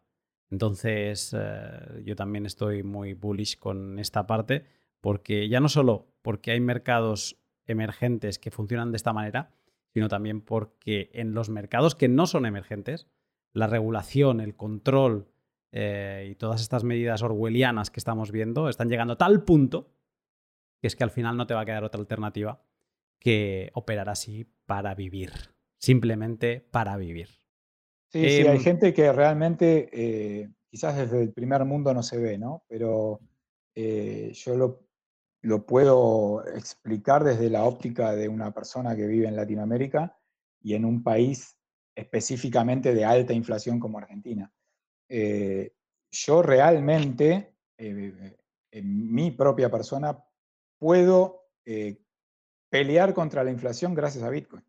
Entonces, eh, yo también estoy muy bullish con esta parte, porque ya no solo porque hay mercados emergentes que funcionan de esta manera, sino también porque en los mercados que no son emergentes, la regulación, el control eh, y todas estas medidas orwellianas que estamos viendo están llegando a tal punto que es que al final no te va a quedar otra alternativa que operar así para vivir, simplemente para vivir. Sí, sí, hay em, gente que realmente eh, quizás desde el primer mundo no se ve, ¿no? Pero eh, yo lo, lo, puedo explicar desde la óptica de una persona que vive en Latinoamérica y en un país específicamente de alta inflación como Argentina. Eh, yo realmente, en mi propia persona, puedo pelear contra la inflación gracias a Bitcoin.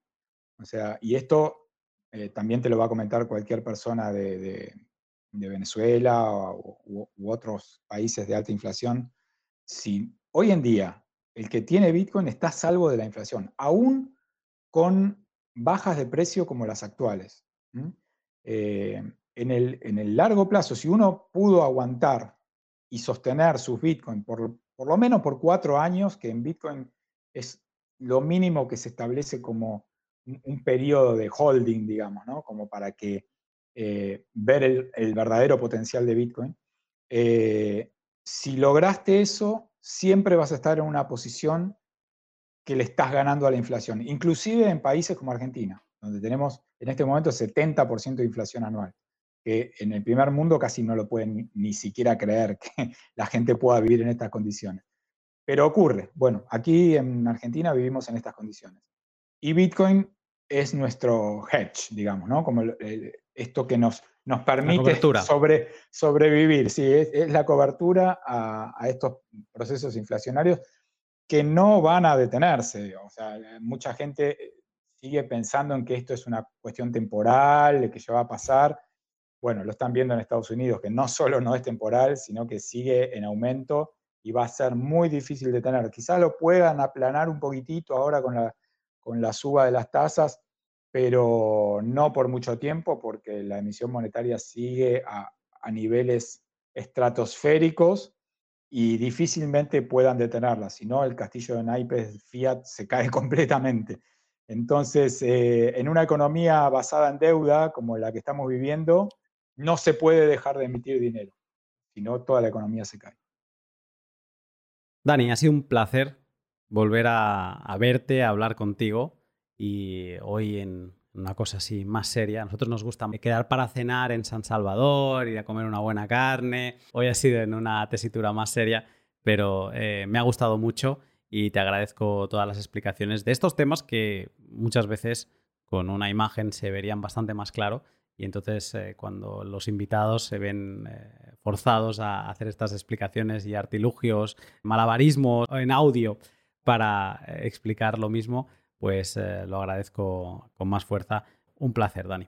O sea, y esto eh, también te lo va a comentar cualquier persona de, Venezuela u, otros países de alta inflación. Si hoy en día el que tiene Bitcoin está salvo de la inflación, aún con bajas de precio como las actuales. Eh, en, el, en, el, largo plazo, si uno pudo aguantar y sostener sus Bitcoin por, por lo menos por cuatro años, que en Bitcoin es lo mínimo que se establece como un, periodo de holding, digamos, ¿no? Como para que eh, ver el, verdadero potencial de Bitcoin. Eh, si lograste eso, siempre vas a estar en una posición que le estás ganando a la inflación, inclusive en países como Argentina, donde tenemos en este momento 70% de inflación anual, que en el primer mundo casi no lo pueden ni siquiera creer que la gente pueda vivir en estas condiciones. Pero ocurre. Bueno, aquí en Argentina vivimos en estas condiciones. Y Bitcoin es nuestro hedge, digamos, ¿no? Como esto que nos, nos permite sobre, sobrevivir. Sí, es, la cobertura a, estos procesos inflacionarios que no van a detenerse. O sea, mucha gente sigue pensando en que esto es una cuestión temporal, que ya va a pasar. Bueno, lo están viendo en Estados Unidos, que no solo no es temporal, sino que sigue en aumento y va a ser muy difícil de detener. Quizás lo puedan aplanar un poquitito ahora con la con la suba de las tasas, pero no por mucho tiempo, porque la emisión monetaria sigue a, niveles estratosféricos y difícilmente puedan detenerla, si no el castillo de naipes Fiat se cae completamente. Entonces, eh, en una economía basada en deuda como la que estamos viviendo, no se puede dejar de emitir dinero, si no toda la economía se cae. Dani, ha sido un placer volver a, verte, a hablar contigo y hoy en una cosa así más seria. A nosotros nos gusta quedar para cenar en San Salvador, ir a comer una buena carne. Hoy ha sido en una tesitura más seria, pero eh, me ha gustado mucho y te agradezco todas las explicaciones de estos temas que muchas veces con una imagen se verían bastante más claro y entonces eh, cuando los invitados se ven eh, forzados a hacer estas explicaciones y artilugios, malabarismos en audio, para eh, explicar lo mismo, pues lo agradezco con más fuerza. Un placer, Dani.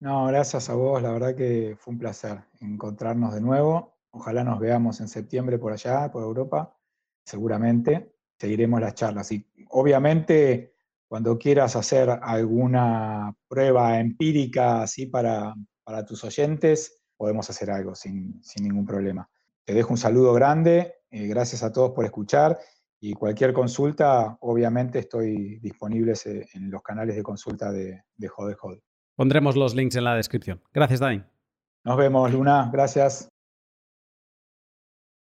No, gracias a vos, la verdad que fue un placer encontrarnos de nuevo. Ojalá nos veamos en septiembre por allá, por Europa, seguramente. Seguiremos las charlas. Y obviamente, cuando quieras hacer alguna prueba empírica así para, para tus oyentes, podemos hacer algo sin, ningún problema. Te dejo un saludo grande, eh, gracias a todos por escuchar y cualquier consulta, obviamente estoy disponible en los canales de consulta de, de Jode Pondremos los links en la descripción. Gracias, Dani. Nos vemos, Luna. Gracias.